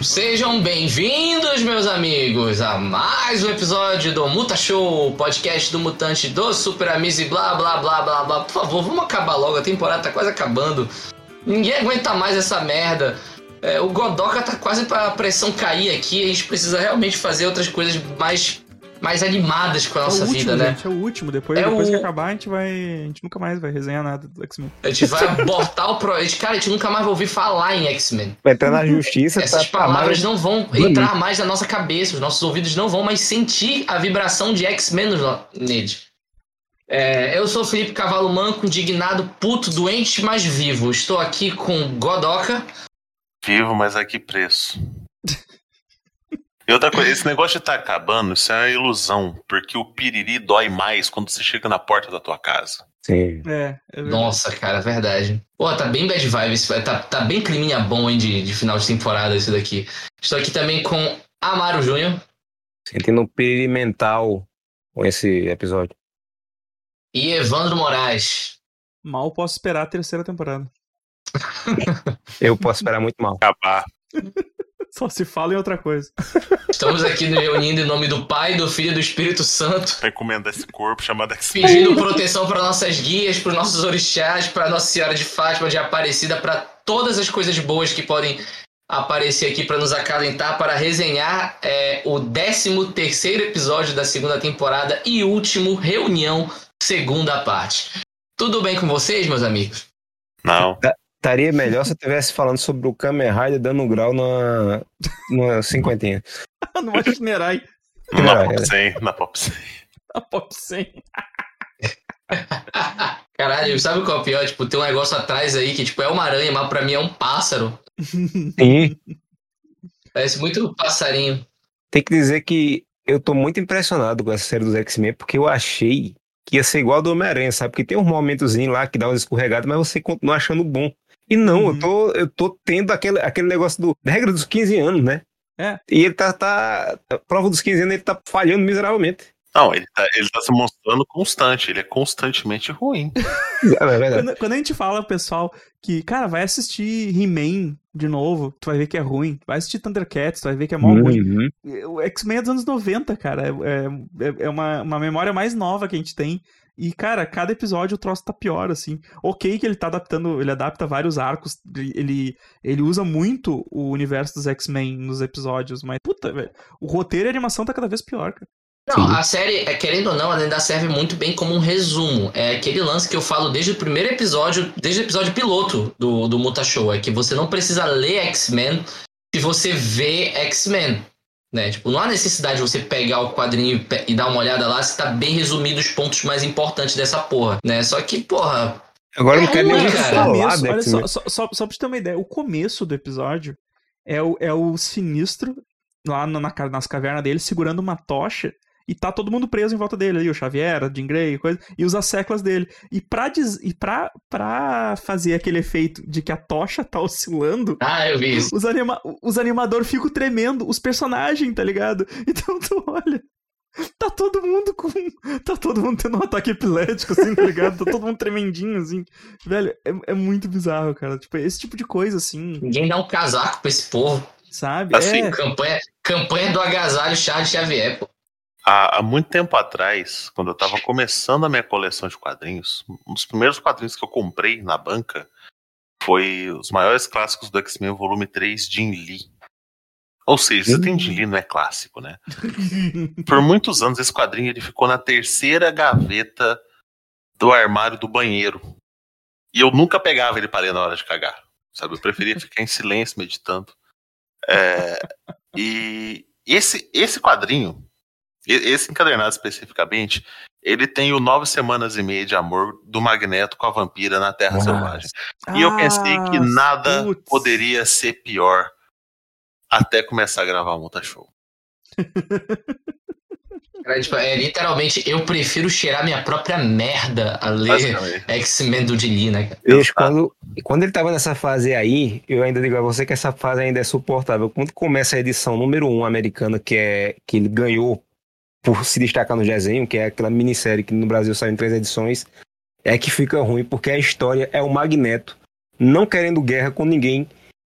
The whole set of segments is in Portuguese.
Sejam bem-vindos, meus amigos, a mais um episódio do Muta Show, podcast do mutante do Super Amigos e blá blá blá blá blá. Por favor, vamos acabar logo, a temporada tá quase acabando. Ninguém aguenta mais essa merda. É, o Godoka tá quase pra pressão cair aqui, a gente precisa realmente fazer outras coisas mais mais animadas com a nossa é último, vida, né? gente, é o último. Depois, É depois o- que acabar, a gente vai. A gente nunca mais vai resenhar nada do X-Men. A gente vai abortar o pro... a gente- Cara, a gente nunca mais vai ouvir falar em X-Men. Vai entrar na justiça, Essas tá, tá palavras mais- não vão Bonito. entrar mais na nossa cabeça, os nossos ouvidos não vão mais sentir a vibração de X-Men no- nele. É, eu sou o Felipe Cavalo Manco, indignado, puto, doente, mas vivo. Estou aqui com Godoka. Vivo, mas a que preço? E outra coisa, esse negócio de estar acabando, isso é uma ilusão, porque o piriri dói mais quando você chega na porta da tua casa. Sim. É, é. Nossa, cara, verdade. Pô, tá bem bad vibes, tá, tá bem climinha bom hein, de, de final de temporada isso daqui. Estou aqui também com Amaro Júnior Sentindo um piriri mental com esse episódio. e Evandro Moraes. Mal posso esperar a terceira temporada. Eu posso esperar muito mal. Acabar. Só se fala em outra coisa. Estamos aqui nos reunindo em nome do Pai, do Filho e do Espírito Santo. Pra encomendar esse corpo chamado X-Men. pedindo proteção para nossas guias, para nossos orixás, para Nossa Senhora de Fátima, de Aparecida, para todas as coisas boas que podem aparecer aqui para nos acalentar, para resenhar é, o 13 terceiro episódio da segunda temporada e último reunião, segunda parte. Tudo bem com vocês, meus amigos? Não. Estaria melhor se eu estivesse falando sobre o Kamen Rider dando um grau na, na cinquentinha. Numa Shinerai. Na É, Pop é. 100, na Pop 100. A Pop 100. Caralho, sabe qual é o pior? Tipo, tem um negócio atrás aí que tipo, é uma aranha, mas pra mim é um pássaro. Sim. Parece muito passarinho. Tem que dizer que eu tô muito impressionado com essa série dos X-Men, porque eu achei que ia ser igual a do Homem-Aranha, sabe? Porque tem uns momentozinhos lá que dá umas escorregadas, mas você continua achando bom. E não, Uhum. eu, tô, eu tô tendo aquele, aquele negócio do, da regra dos 15 anos, né? É. E ele tá, tá. A prova dos 15 anos, ele tá falhando miseravelmente. Não, ele tá, ele tá se mostrando constante, ele é constantemente ruim. É verdade. Quando, quando a gente fala, pessoal, que, cara, vai assistir He-Man de novo, tu vai ver que é ruim. Vai assistir Thundercats, tu vai ver que é mó ruim. Uhum. O X-Men é dos anos 90, cara. É, é, é uma, uma memória mais nova que a gente tem. E, cara, cada episódio o troço tá pior, assim. Ok que ele tá adaptando, ele adapta vários arcos, ele, ele usa muito o universo dos X-Men nos episódios, mas, puta, velho, o roteiro e a animação tá cada vez pior, cara. Não, a série, é, querendo ou não, ela ainda serve muito bem como um resumo. É aquele lance que eu falo desde o primeiro episódio, desde o episódio piloto do, do Muta Show, é que você não precisa ler X-Men se você vê X-Men. Né? Tipo, não há necessidade de você pegar o quadrinho e dar uma olhada lá se tá bem resumido os pontos mais importantes dessa porra, né? Só que, porra, Agora eu não É quero nem falar começo, do olha só, só, só, só pra te ter uma ideia, o começo do episódio é o, é o sinistro lá na, na nas cavernas dele segurando uma tocha e tá todo mundo preso em volta dele ali, o Xavier, a Jean Grey e coisa, e os asseclas dele. E pra, diz, e pra, pra fazer aquele efeito de que a tocha tá oscilando, ah, eu vi isso. os, anima os animadores ficam tremendo, os personagens, tá ligado? Então tu olha. Tá todo mundo com. Tá todo mundo tendo um ataque epilético, assim, tá ligado? Tá todo mundo tremendinho, assim. Velho, é, é muito bizarro, cara. Tipo, esse tipo de coisa, assim, Ninguém dá um casaco pra esse povo. sabe? Assim, é, Campanha, campanha do agasalho Charles Xavier, pô. Há, há muito tempo atrás, quando eu tava começando a minha coleção de quadrinhos, um dos primeiros quadrinhos que eu comprei na banca foi os maiores clássicos do X-Men, volume 3, Jin Lee. Ou seja, se tem Jin Lee, não é clássico, né? Por muitos anos, esse quadrinho ele ficou na terceira gaveta do armário do banheiro. E eu nunca pegava ele para ler na hora de cagar. Sabe? Eu preferia ficar em silêncio, meditando. É, e esse, esse quadrinho, esse encadernado especificamente, ele tem o Nove Semanas e Meia de Amor do Magneto com a vampira na Terra Nossa. Selvagem. E eu pensei que Ah, nada putz. poderia ser pior até começar a gravar o Multa Show. Cara, tipo, é literalmente, eu prefiro cheirar minha própria merda a ler. X-Men do Dili, né, quando, quando ele tava nessa fase aí, eu ainda digo a você que essa fase ainda é suportável. Quando começa a edição número 1 um americana, que é que ele ganhou por se destacar no desenho, que é aquela minissérie que no Brasil saiu em três edições, é que fica ruim, porque a história é o Magneto não querendo guerra com ninguém,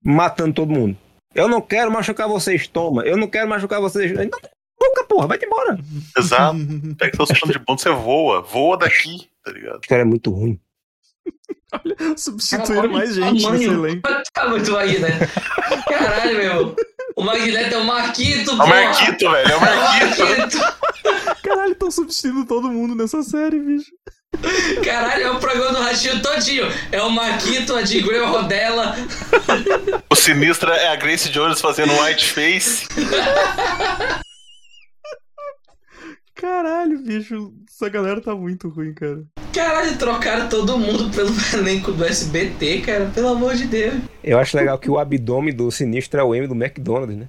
matando todo mundo. Eu não quero machucar vocês, toma. Eu não quero machucar vocês. Então, nunca, porra, vai-te embora. Exato. Pega seus panos de bunda, você voa. Voa daqui, tá ligado? A história é muito ruim. Substituíram mais gente nesse elenco. Tá muito Magneto. Caralho, meu. O Magneto é o Marquito, É o. Marquito, velho. É o Marquito. Marquito. Caralho, estão substituindo todo mundo nessa série, bicho. Caralho, é o programa do Ratinho todinho. É o Marquito, a de Grey Rodela. O Sinistra é a Grace Jones fazendo white face. Caralho, bicho. Essa galera tá muito ruim, cara. Caralho, trocaram todo mundo pelo elenco do SBT, cara. Pelo amor de Deus. Eu acho legal que o abdômen do sinistro é o M do McDonald's, né?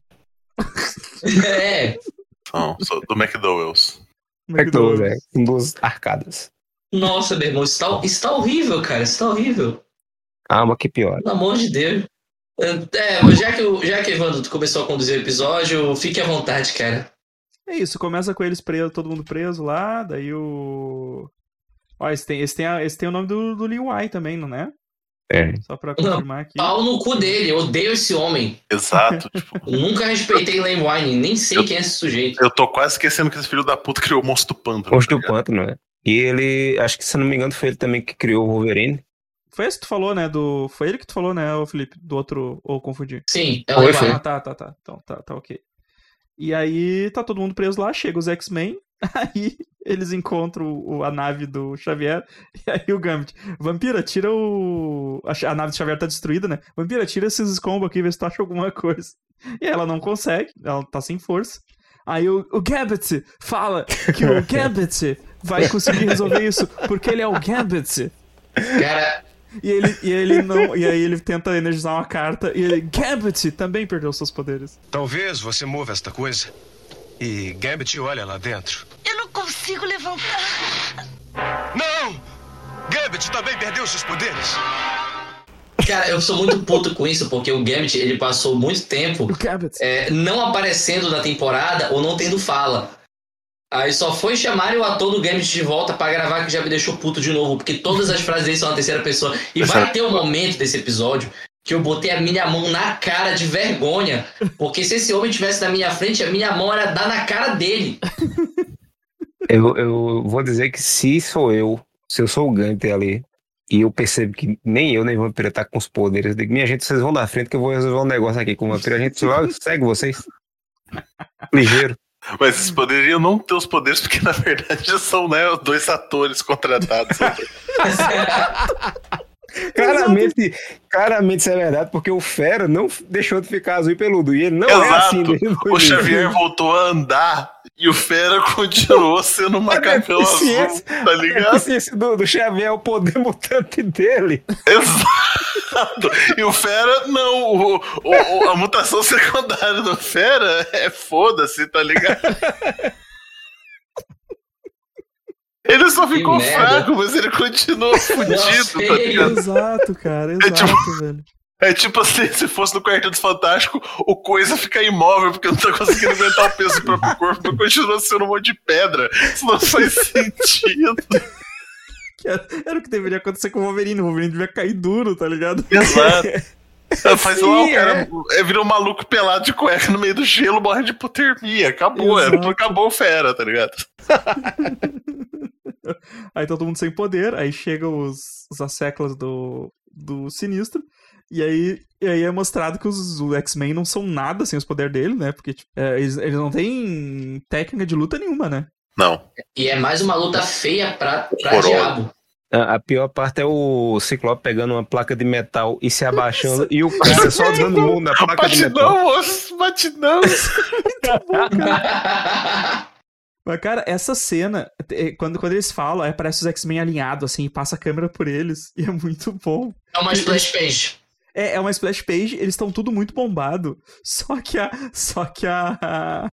É. Não, sou do McDowell's. McDonald's, é. Com duas arcadas. Nossa, meu irmão, isso tá, isso tá horrível, cara. Isso tá horrível. Calma que pior. Pelo amor de Deus. É, mas já que, o- já que Evandro tu começou a conduzir o episódio, fique à vontade, cara. É isso, começa com eles presos, todo mundo preso lá, daí o. Ó, esse tem, esse tem, a- esse tem o nome do, do Liu Wai também, não é? É. Só pra confirmar aqui. Pau no cu dele, eu odeio esse homem. Exato. tipo, nunca respeitei Lane Wine, nem sei Eu- quem é esse sujeito. eu tô quase esquecendo que esse filho da puta criou o monstro do pântano. Monstro tá do? Pântano, né? E ele, acho que se não me engano, foi ele também que criou o Wolverine. Foi esse que tu falou, né? Do... Foi ele que tu falou, né, Felipe? Do outro. Ou confundi? Sim, é o. Ah, tá, tá, tá. Então, tá, tá ok. E aí tá todo mundo preso lá, chega os X-Men, aí eles encontram o- a nave do Xavier, e aí o Gambit, Vampira, tira o... A nave do Xavier tá destruída, né? Vampira, tira esses escombros aqui, vê se tu acha alguma coisa. E ela não consegue, ela tá sem força. Aí o, o Gambit fala que o Gambit vai conseguir resolver isso, porque ele é o Gambit. Cara, E ele, e ele não. E aí ele tenta energizar uma carta e ele. Gambit também perdeu seus poderes. Talvez você mova esta coisa e Gambit olha lá dentro. Eu não consigo levantar. Não! Gambit também perdeu seus poderes. cara, eu sou muito puto com isso, porque o Gambit, ele passou muito tempo é, não aparecendo na temporada ou não tendo fala. Aí só foi chamarem o ator do Gambit de volta pra gravar que já me deixou puto de novo, porque todas as frases dele são na terceira pessoa. E vai ter um momento desse episódio que eu botei a minha mão na cara de vergonha, porque se esse homem tivesse na minha frente, a minha mão era dar na cara dele. Eu, eu vou dizer que se sou eu, se eu sou o Gambit ali, e eu percebo que nem eu nem o Vampiro tá com os poderes, eu digo, minha gente, vocês vão na frente que eu vou resolver um negócio aqui com o Vampiro, a gente segue vocês. Ligeiro. Mas eles poderiam não ter os poderes, porque na verdade são né, dois atores contratados. Claramente, claramente isso é verdade, porque o Fera não deixou de ficar azul e peludo, e ele não é Exato. assim desde O. Xavier voltou a andar e o Fera continuou sendo um macacão azul, tá A ligado? eficiência do, do Xavier é o poder mutante dele. Exato. E o Fera, não. O, o- o- a mutação secundária do Fera é foda-se, tá ligado? Ele só ficou merda. fraco, mas ele continua fudido, tá ligado? Exato, cara, É tipo- exato, velho. É tipo assim, se fosse no Quarteto Fantástico, o Coisa fica imóvel porque não tá conseguindo aguentar o peso do próprio corpo, mas continua sendo um monte de pedra. Isso não faz sentido. Era, era o que deveria acontecer com o Wolverine. O Wolverine devia cair duro, tá ligado? Exato. Faz lá, o Sim, cara é. vira um maluco pelado de cueca no meio do gelo, morre de hipotermia. Acabou, é, Exato. acabou o fera, tá ligado? Aí todo mundo sem poder, aí chegam os, os asseclas do, do Sinistro, e aí, e aí é mostrado que os, os X-Men não são nada sem os poderes dele, né? Porque tipo, é, eles, eles não têm técnica de luta nenhuma, né? Não. E é mais uma luta feia pra, pra diabo. A, pior parte é o Ciclope pegando uma placa de metal e se abaixando, e o cara só dando murro na placa de metal. Batidão, moço, batidão. Mas, cara, essa cena, é, quando, quando eles falam, aí aparece os X-Men alinhados, assim, e passa a câmera por eles, e é muito bom. É uma splash page. É, é uma splash page, eles estão tudo muito bombado. Só que a. Só que a.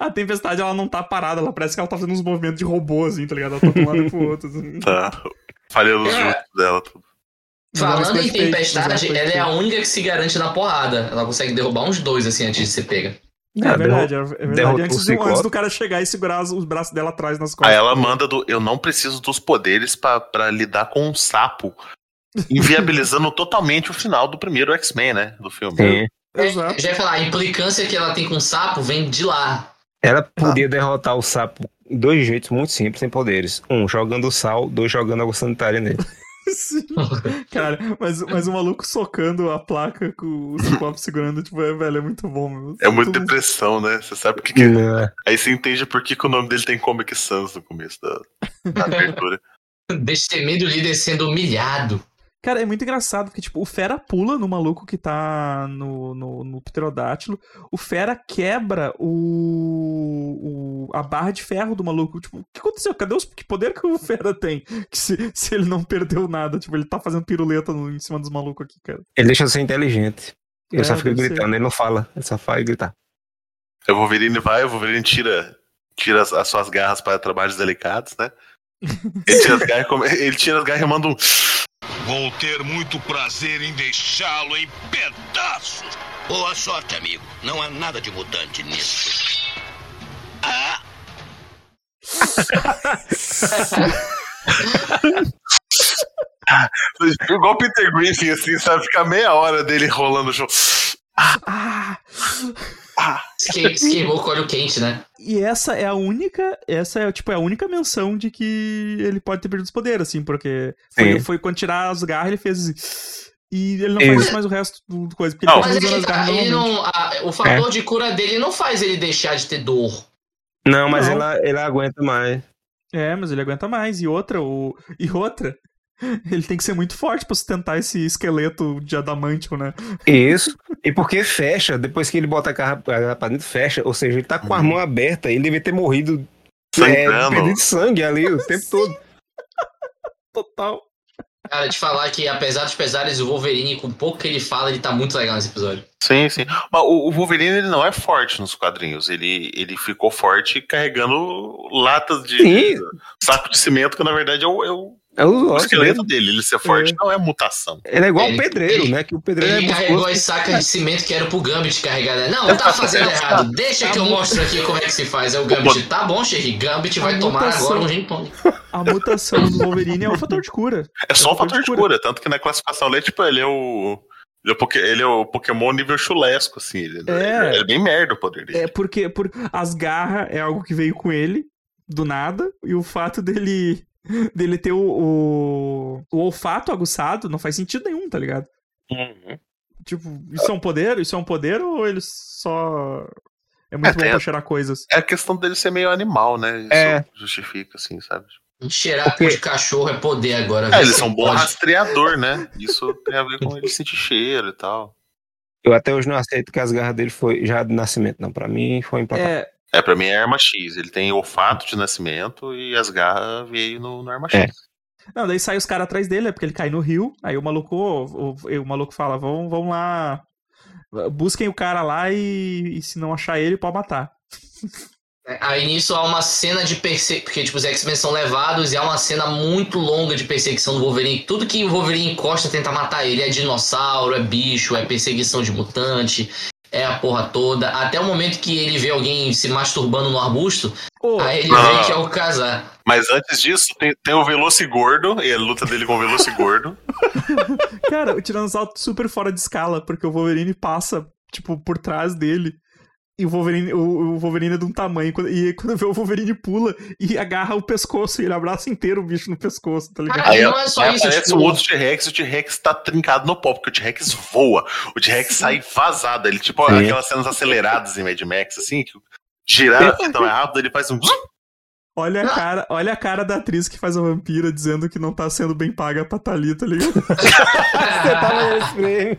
A tempestade ela não tá parada, ela parece que ela tá fazendo uns movimentos de robô, assim, tá ligado? Ela tá de um lado pro outro. Assim. Tá. Falha os É. juntos dela, tudo. Falando Splash em tempestade, ela é a única que se garante na porrada. Ela consegue derrubar uns dois assim antes de ser pega. É, Ah, verdade, é verdade. Antes, do, antes do cara chegar e segurar os, os braços dela atrás nas costas. Aí ela manda do. Eu não preciso dos poderes pra pra lidar com um sapo. Inviabilizando totalmente o final do primeiro X-Men, né? Do filme. Sim. Exato. Já ia falar, a implicância que ela tem com o sapo vem de lá. Ela podia derrotar o sapo de dois jeitos muito simples, sem poderes. Um, jogando sal, dois, jogando água sanitária nele. Sim. Cara, mas, mas o maluco socando a placa com o Ciclope segurando, tipo, é, velho, é muito bom, meu. É muita Tudo- depressão, né? Você sabe por que. que... Não. Aí você entende por que, que o nome dele tem Comic Sans no começo da, da abertura. Destemido líder sendo humilhado. Cara, é muito engraçado, porque, tipo, o Fera pula no maluco que tá no, no, no pterodátilo, o Fera quebra o, o- a barra de ferro do maluco. Tipo, o que aconteceu? Cadê os, que poder que o Fera tem? Que se, se ele não perdeu nada, tipo, ele tá fazendo piruleta no- em cima dos malucos aqui, cara. Ele deixa de ser inteligente. Ele É, só fica deve ser. gritando, ele não fala, ele só faz gritar. O Wolverine vai, o Wolverine tira, tira as, as suas garras para trabalhos delicados, né? Ele tira as garras, e ele tira as garras e manda um. Vou ter muito prazer em deixá-lo em pedaços. Boa sorte, amigo. Não há nada de mutante nisso. Ah! Igual o Peter Griffin, assim, sabe? Ficar meia hora dele rolando o show. Ah! Esque- Se queimou com óleo quente, né? E essa é a única. Essa é, tipo, é a única menção de que ele pode ter perdido os poderes, assim, porque foi, foi quando tirar as garras, ele fez assim. E ele não Isso. faz mais o resto do coisa, porque Não. ele Mas ele, tá- garras ele não. a- o fator de cura dele não faz ele deixar de ter dor. Não, mas Não. Ela, ela aguenta mais. É, mas ele aguenta mais. E outra, o... e outra, ele tem que ser muito forte pra sustentar esse esqueleto de adamantium, né? Isso. E porque fecha, depois que ele bota a garra a garra pra dentro, fecha. Ou seja, ele tá com a Uhum. mão aberta, ele devia ter morrido é, perdido sangue ali o tempo todo. Total. Cara, de falar que apesar dos pesares, o Wolverine, com pouco que ele fala, ele tá muito legal nesse episódio. Sim, sim. Mas o, o Wolverine ele não é forte nos quadrinhos. Ele, ele ficou forte carregando latas de Sim. saco de cimento, que na verdade é o, é o- É o o ossos esqueleto dele. dele. Ele ser forte É. não é mutação. Ele é igual Ele- o pedreiro, ele- né? Que o pedreiro Ele é carregou as sacas de cimento que era pro Gambit carregar, né? Não, tá fazendo errado. Deixa que eu mostro aqui como é que se faz. É o Gambit. Tá bom, Sherry. Gambit vai A tomar mutação. agora um gin. A mutação do Wolverine é o fator de cura. É só um É fator de cura. Tanto que na classificação ele é tipo, ele é o. Ele é o, é o Pokémon nível chulesco, assim. Ele É. ele é bem merda o poder dele. É porque por... as garras é algo que veio com ele, do nada, e o fato dele dele ter o, o, o olfato aguçado não faz sentido nenhum, tá ligado? Uhum. Tipo, isso é um poder? Isso é um poder ou ele só é muito É, bom pra a- cheirar coisas? É a questão dele ser meio animal, né? Isso É. justifica, assim, sabe? Cheirar Porque- de cachorro é poder agora. É, eles são bom pode. rastreador, né? Isso tem a ver com ele sentir cheiro e tal. Eu até hoje não aceito que as garras dele foi já de nascimento, não. Pra mim foi implacável. É, É, pra mim é arma X. Ele tem olfato de nascimento e as garras veio no, no arma X. É. Não, daí sai os caras atrás dele, é porque ele cai no rio. Aí o maluco, o, o- o maluco fala: vão, vão lá, busquem o cara lá e, e se não achar ele, pode matar. Aí nisso há uma cena de perseguição, porque tipo, os X-Men são levados e há uma cena muito longa de perseguição do Wolverine. Tudo que o Wolverine encosta tenta matar ele. É dinossauro, é bicho, é perseguição de mutante, é a porra toda. Até o momento que ele vê alguém se masturbando no arbusto, Ô, aí ele Ah. vê que é o casar. Mas antes disso, tem, tem o Velocigordo e a luta dele com o Velocigordo. cara, o Tiranossauro super fora de escala, porque o Wolverine passa, tipo, por trás dele. E o Wolverine, o, o Wolverine é de um tamanho. E quando vê o Wolverine pula e agarra o pescoço, e ele abraça inteiro o bicho no pescoço, tá ligado? Aí, não é só aí isso, aparece tipo- um outro T-Rex e o T-Rex tá trincado no pó, porque o T-Rex voa. O T-Rex sai vazado. Ele, tipo, Sim. aquelas cenas aceleradas em Mad Max, assim, que girar assim tão rápido, ele faz um. Olha a, cara, olha a cara da atriz que faz a vampira dizendo que não tá sendo bem paga pra Thalita, tá ligado? Você tava nesse prêmio.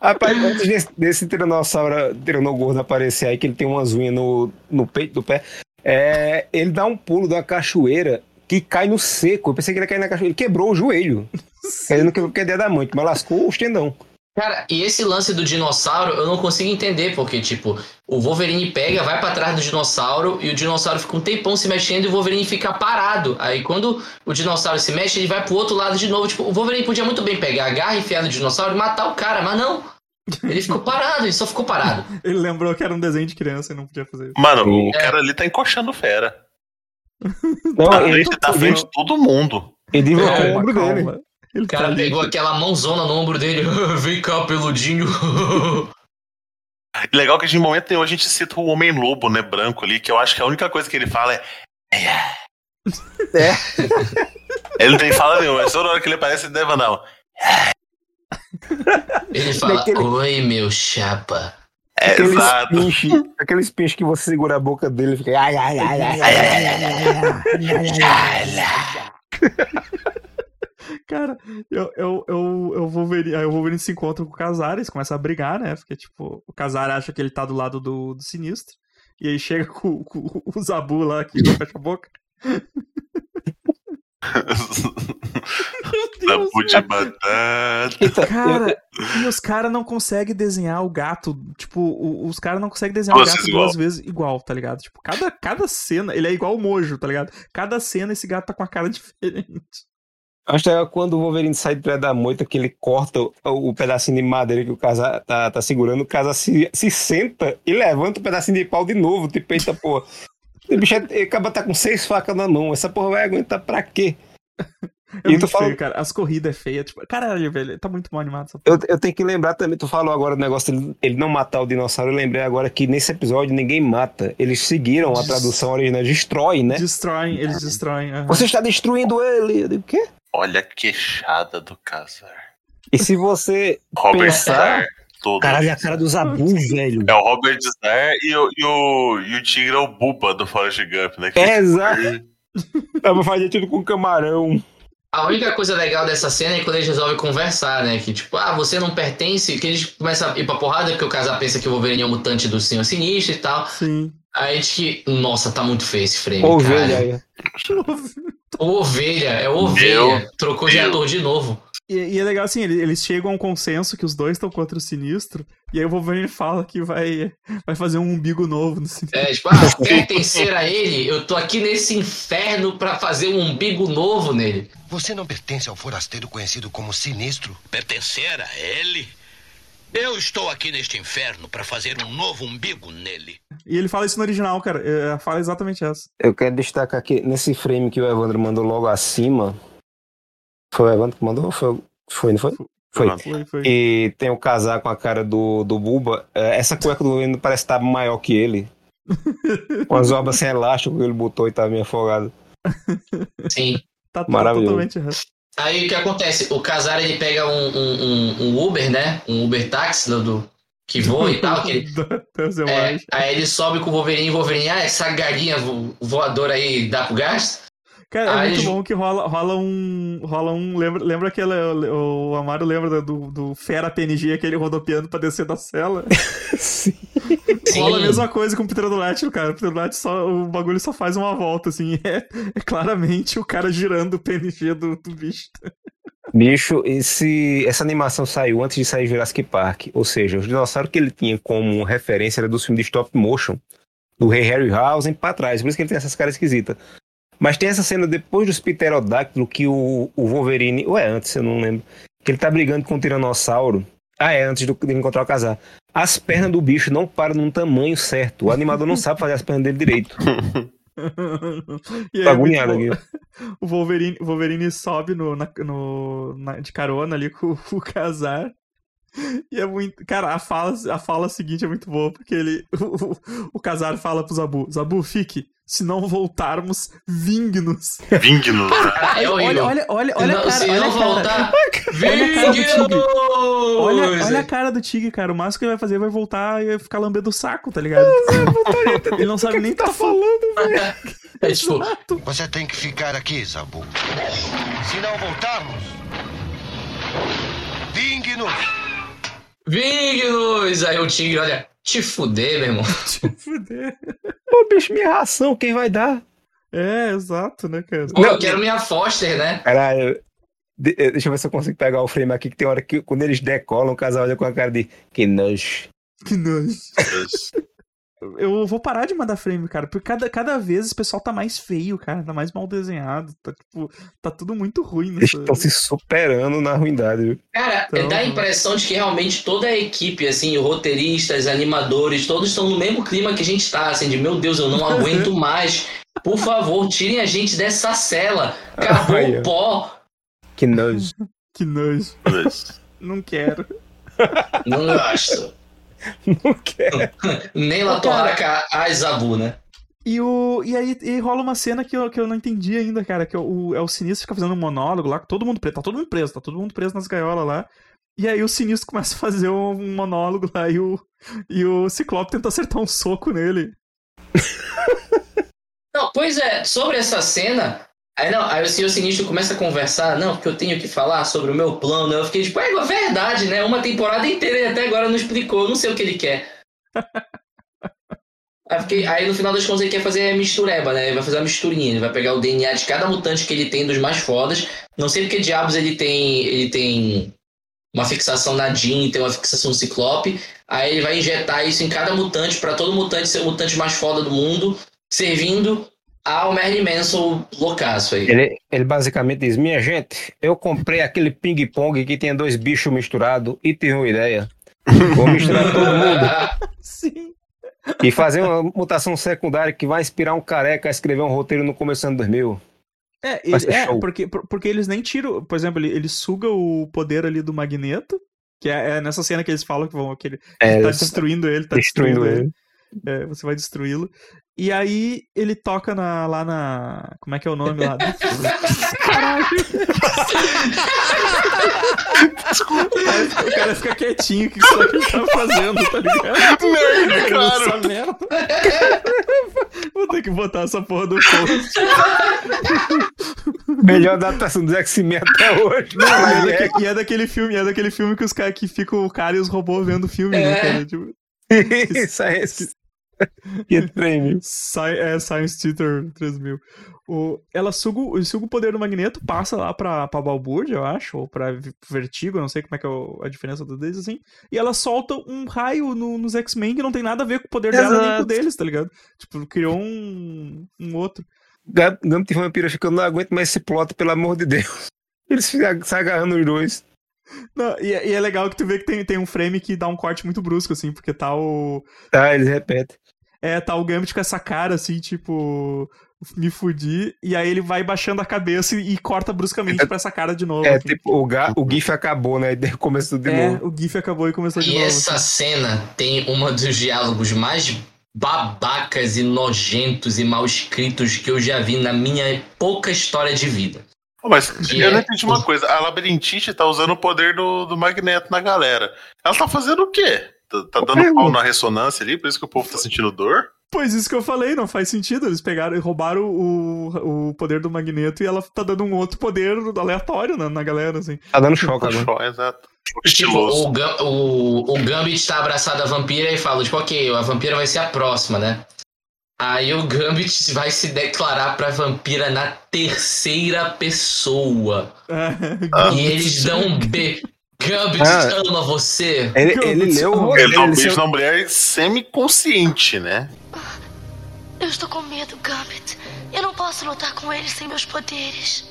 Rapaz, antes desse, desse tiranossauro, tiranossauro aparecer aí, que ele tem umas unhas no, no peito do pé, é, ele dá um pulo da cachoeira que cai no seco. Eu pensei que ele ia cair na cachoeira. Ele quebrou o joelho. Querendo que eu queria dar muito, mas lascou os tendão. Cara, e esse lance do dinossauro eu não consigo entender, porque, tipo, o Wolverine pega, vai pra trás do dinossauro e o dinossauro fica um tempão se mexendo e o Wolverine fica parado. Aí quando o dinossauro se mexe, ele vai pro outro lado de novo. Tipo, o Wolverine podia muito bem pegar a garra, enfiar no dinossauro e matar o cara, mas não. Ele ficou parado, ele só ficou parado. Ele lembrou que era um desenho de criança e não podia fazer isso. Mano, o É. cara ali tá encoxando fera. Não, Na ele, frente, na frente de todo mundo. ele dividiu É, o Calma, ombro dele. Ele O tá cara ali. pegou aquela mãozona no ombro dele. Vem cá, peludinho. E legal que de momento nenhum a gente cita o Homem-Lobo, né, branco ali, que eu acho que a única coisa que ele fala é. É. Ele não tem fala nenhuma, mas toda hora que ele aparece, ele deve não. Ele fala: Daquele- Oi, meu chapa. É, Aqueles exato. pinche, aqueles pinche que você segura a boca dele e fica. Ai, ai, ai, ai, ai, ai, ai, ai, ai. Cara, eu, eu, eu, eu vou ver. Aí o Wolverine se encontra com o Kazar, eles começam a brigar, né? Porque, tipo, o Kazar acha que ele tá do lado do, do sinistro. E aí chega com, com o Zabu lá que fecha a boca. Meu Deus, Tabu de batata. Cara, e os caras não conseguem desenhar o gato. Tipo, o- os caras não conseguem desenhar Duas o gato vezes igual. duas vezes igual, tá ligado? Tipo, cada, cada cena, ele é igual o Mojo, tá ligado? Cada cena esse gato tá com a cara diferente. Acho que é quando o Wolverine sai de pé da moita que ele corta o, o pedacinho de madeira que o Casar tá, tá segurando, o Casar se, se senta e levanta o pedacinho de pau de novo. Tipo, eita porra. O bicho é- acaba tá com seis facas na mão. Essa porra vai aguentar pra quê? É E tu feio, cara. As corridas é feia. Tipo, caralho, velho, tá muito mal animado essa. Eu, eu tenho que lembrar também, tu falou agora o negócio dele ele não matar o dinossauro. Eu lembrei agora que nesse episódio ninguém mata. Eles seguiram a Des- tradução original, destrói, né? Destroem, eles destroem. aham. Você está destruindo ele. Eu digo, o quê? Olha a queixada do Casar. E se você. Robert Pensar- todo. Caralho, a cara do Zabu, velho. É o Robert Starr e o, e, o, e o Tigre é o Buba do Forrest Gump, né? Que- É, exato. Eu vou fazer tudo com camarão. A única coisa legal dessa cena é quando eles resolvem conversar, né? Que tipo, ah, você não pertence. Que eles começam a ir pra porrada porque o casal pensa que o Wolverine é um mutante do Senhor Sinistro e tal. Sim. Aí a gente que. Nossa, tá muito feio esse frame. Ovelha cara. Ovelha, é o Ovelha. Meu Trocou de Deus. ator de novo. E, e é legal assim, ele- eles chegam a um consenso que os dois estão contra o sinistro. E aí o Wolverine fala que vai, vai fazer um umbigo novo no sinistro. É, tipo, ah, pertencer a ele, eu tô aqui nesse inferno pra fazer um umbigo novo nele. Você não pertence ao forasteiro conhecido como Sinistro? Pertencer a ele? Eu estou aqui neste inferno para fazer um novo umbigo nele. E ele fala isso no original, cara. É, fala exatamente essa. Eu quero destacar aqui, nesse frame que o Evandro mandou logo acima. Foi o Evandro que mandou? Foi, foi não foi? Foi. Evandro. Foi, foi. E tem o casaco com a cara do, do Buba. É, Essa cueca do Wolverine parece estar maior que ele. Com as obras sem elástico que ele botou e tava meio afogado. Sim. Tá, tá Maravilhoso. totalmente errado. Aí o que acontece? O Casar ele pega um, um, um- Uber, né? Um Uber táxi do, do- que voa e tal. Que ele, é, aí ele sobe com o Wolverine e o Wolverine, ah, essa galinha vo- voadora aí dá pro gasto? Cara, é Aí muito bom que rola, rola um. Rola um. Lembra, lembra aquele. O, o Amaro lembra do, do Fera PNG, aquele rodopiando pra descer da cela? Sim. Rola a mesma coisa com o pterodáctilo, cara. O pterodáctilo só. O bagulho só faz uma volta, assim. É, é claramente o cara girando o PNG do, do bicho. Bicho, esse, essa animação saiu antes de sair Jurassic Park. Ou seja, os dinossauros que ele tinha como referência era do filme de stop motion, do Rei Harryhausen pra trás. Por isso que ele tem essas caras esquisitas. Mas tem essa cena depois dos pterodáctilos que o, o Wolverine. Ou é antes, eu não lembro. Que ele tá brigando com o tiranossauro. Ah, é, antes do- de encontrar o casar. As pernas do bicho não param num tamanho certo. O animador não sabe fazer as pernas dele direito. e aí, Tá agoniado aqui. O Wolverine, o Wolverine sobe no, na- no, na- de carona ali com o Casar. E é muito. Cara, a fala, a fala seguinte é muito boa, porque ele. O, o, o Casar fala pro Zabu: Zabu, fique. Se não voltarmos, vingue-nos. Né? É horrível. Olha, olha, olha, olha não, a cara. se olha não cara. voltar, Olha a cara do tigre. Vignos! Olha, olha a cara do Tigre, cara. O máximo que ele vai fazer é vai voltar e ficar lambendo o saco, tá ligado? ele não sabe nem o que tá falando, velho. É tipo, Você tem que ficar aqui, Zabu. Se não voltarmos, vingue-nos. Vignos! Aí o tigre, olha, te fuder, meu irmão. Fuder. Ô, bicho, minha ração, quem vai dar? É, exato, né, cara? Pô, eu quero minha Foster, né? Caralho. eh, deixa eu ver se eu consigo pegar o frame aqui, que tem hora que quando eles decolam, o casal olha com a cara de que nojo. Que nojo. eu vou parar de mandar frame, cara, porque cada, cada vez o pessoal tá mais feio, cara, tá mais mal desenhado, tá tipo, tá tudo muito ruim Eles estão se superando na ruindade, viu? Cara, Então- dá a impressão de que realmente toda a equipe, assim, roteiristas, animadores, todos estão no mesmo clima que a gente tá, assim, de meu Deus, eu não aguento mais. Por favor, tirem a gente dessa cela. Acabou ó. o pó. Que nojo. Que nojo, não quero. Não gosto. Não quero. Nem La Torraca Azabu, né? E, o, e aí e rola uma cena que eu, que eu não entendi ainda, cara, que é o, é o Sinistro fica fazendo um monólogo lá, todo mundo preso, tá todo mundo preso, tá todo mundo preso nas gaiolas lá. E aí o Sinistro começa a fazer um monólogo lá e o, e o Ciclope tenta acertar um soco nele. Não, pois é, sobre essa cena, aí não, aí o senhor sinistro começa a conversar, não, porque eu tenho que falar sobre o meu plano. Eu fiquei tipo, é é verdade, né? Uma temporada inteira e até agora não explicou, eu não sei o que ele quer. Aí, fiquei- aí no final das contas ele quer fazer a mistureba, né? Ele vai fazer uma misturinha, ele vai pegar o DNA de cada mutante que ele tem dos mais fodas. Não sei porque diabos ele tem. ele tem uma fixação na Jean, tem uma fixação no Ciclope. Aí ele vai injetar isso em cada mutante, pra todo mutante ser o mutante mais foda do mundo, servindo ao Merlin Manson loucaço aí. Ele, ele basicamente diz: Minha gente, eu comprei aquele ping-pong que tinha dois bichos misturados e tive uma ideia. Vou misturar todo mundo Sim. e fazer uma mutação secundária que vai inspirar um careca a escrever um roteiro no começo do ano 2000. É, ele- é show. porque, por- porque eles nem tiram. Por exemplo, ele, ele suga o poder ali do Magneto. Que é, é nessa cena que eles falam que, vão, que ele É, tá destruindo ele, tá destruindo ele. É, você vai destruí-lo. E aí ele toca na, lá na. Como é que é o nome lá? Caralho! Aí o cara fica quietinho, o que será que ele tá fazendo, tá ligado? Merda, claro. Essa merda. Vou ter que botar essa porra do post. Melhor adaptação do X-Men até hoje. E é, Mas é daque- e é daquele filme, é daquele filme que os caras que ficam o cara e os robôs vendo o filme, né, É. cara? Tipo, Isso é esse. Que trem, Sci é, Science Theater 3000. O, ela suga, o- suga o poder do magneto, passa lá pra, pra Balbúrdia, eu acho, ou pra Vertigo, não sei como é que é o- a diferença dos deles, assim. E ela solta um raio no- nos X-Men que não tem nada a ver com o poder dela nem com o Exato. deles, tá ligado? Tipo, criou um, um outro. Gam- Gambit e Vampiro fica, eu não aguento mais esse plot, pelo amor de Deus. Eles ficam se agarrando os dois. Não, e, é- e é legal que tu vê que tem, tem um frame que dá um corte muito brusco, assim, porque tá o. Tá, eles repetem. É, tá o Gambit com essa cara, assim, tipo. Me fudi, e aí ele vai baixando a cabeça e, e corta bruscamente pra essa cara de novo. É, assim. tipo, o, ga, o GIF acabou, né? E começa tudo de É, novo. o GIF acabou e começou de E novo. essa assim. cena tem uma dos diálogos mais babacas e nojentos e mal escritos que eu já vi na minha pouca história de vida. Mas eu não é- entendi uma coisa. A labirintite tá usando o poder do, do magneto na galera. Ela tá fazendo o quê? Tá, tá dando pergunto. pau na ressonância ali, por isso que o povo tá sentindo dor? Pois isso que eu falei, não faz sentido. Eles pegaram e roubaram o, o poder do Magneto e ela tá dando um outro poder aleatório na, na galera, assim. Tá dando choque agora. Show, exato. Tipo, o, Gam- o, o Gambit tá abraçado à vampira e fala, tipo, ok, a vampira vai ser a próxima, né? Aí o Gambit vai se declarar pra vampira na terceira pessoa. É, E eles dão um B. Gambit Ah. ama você. Ele, Gambit, ele leu o Ele dá um ele beijo leu- na mulher semi-consciente, né? Eu estou com medo, Gambit. Eu não posso lutar com ele sem meus poderes.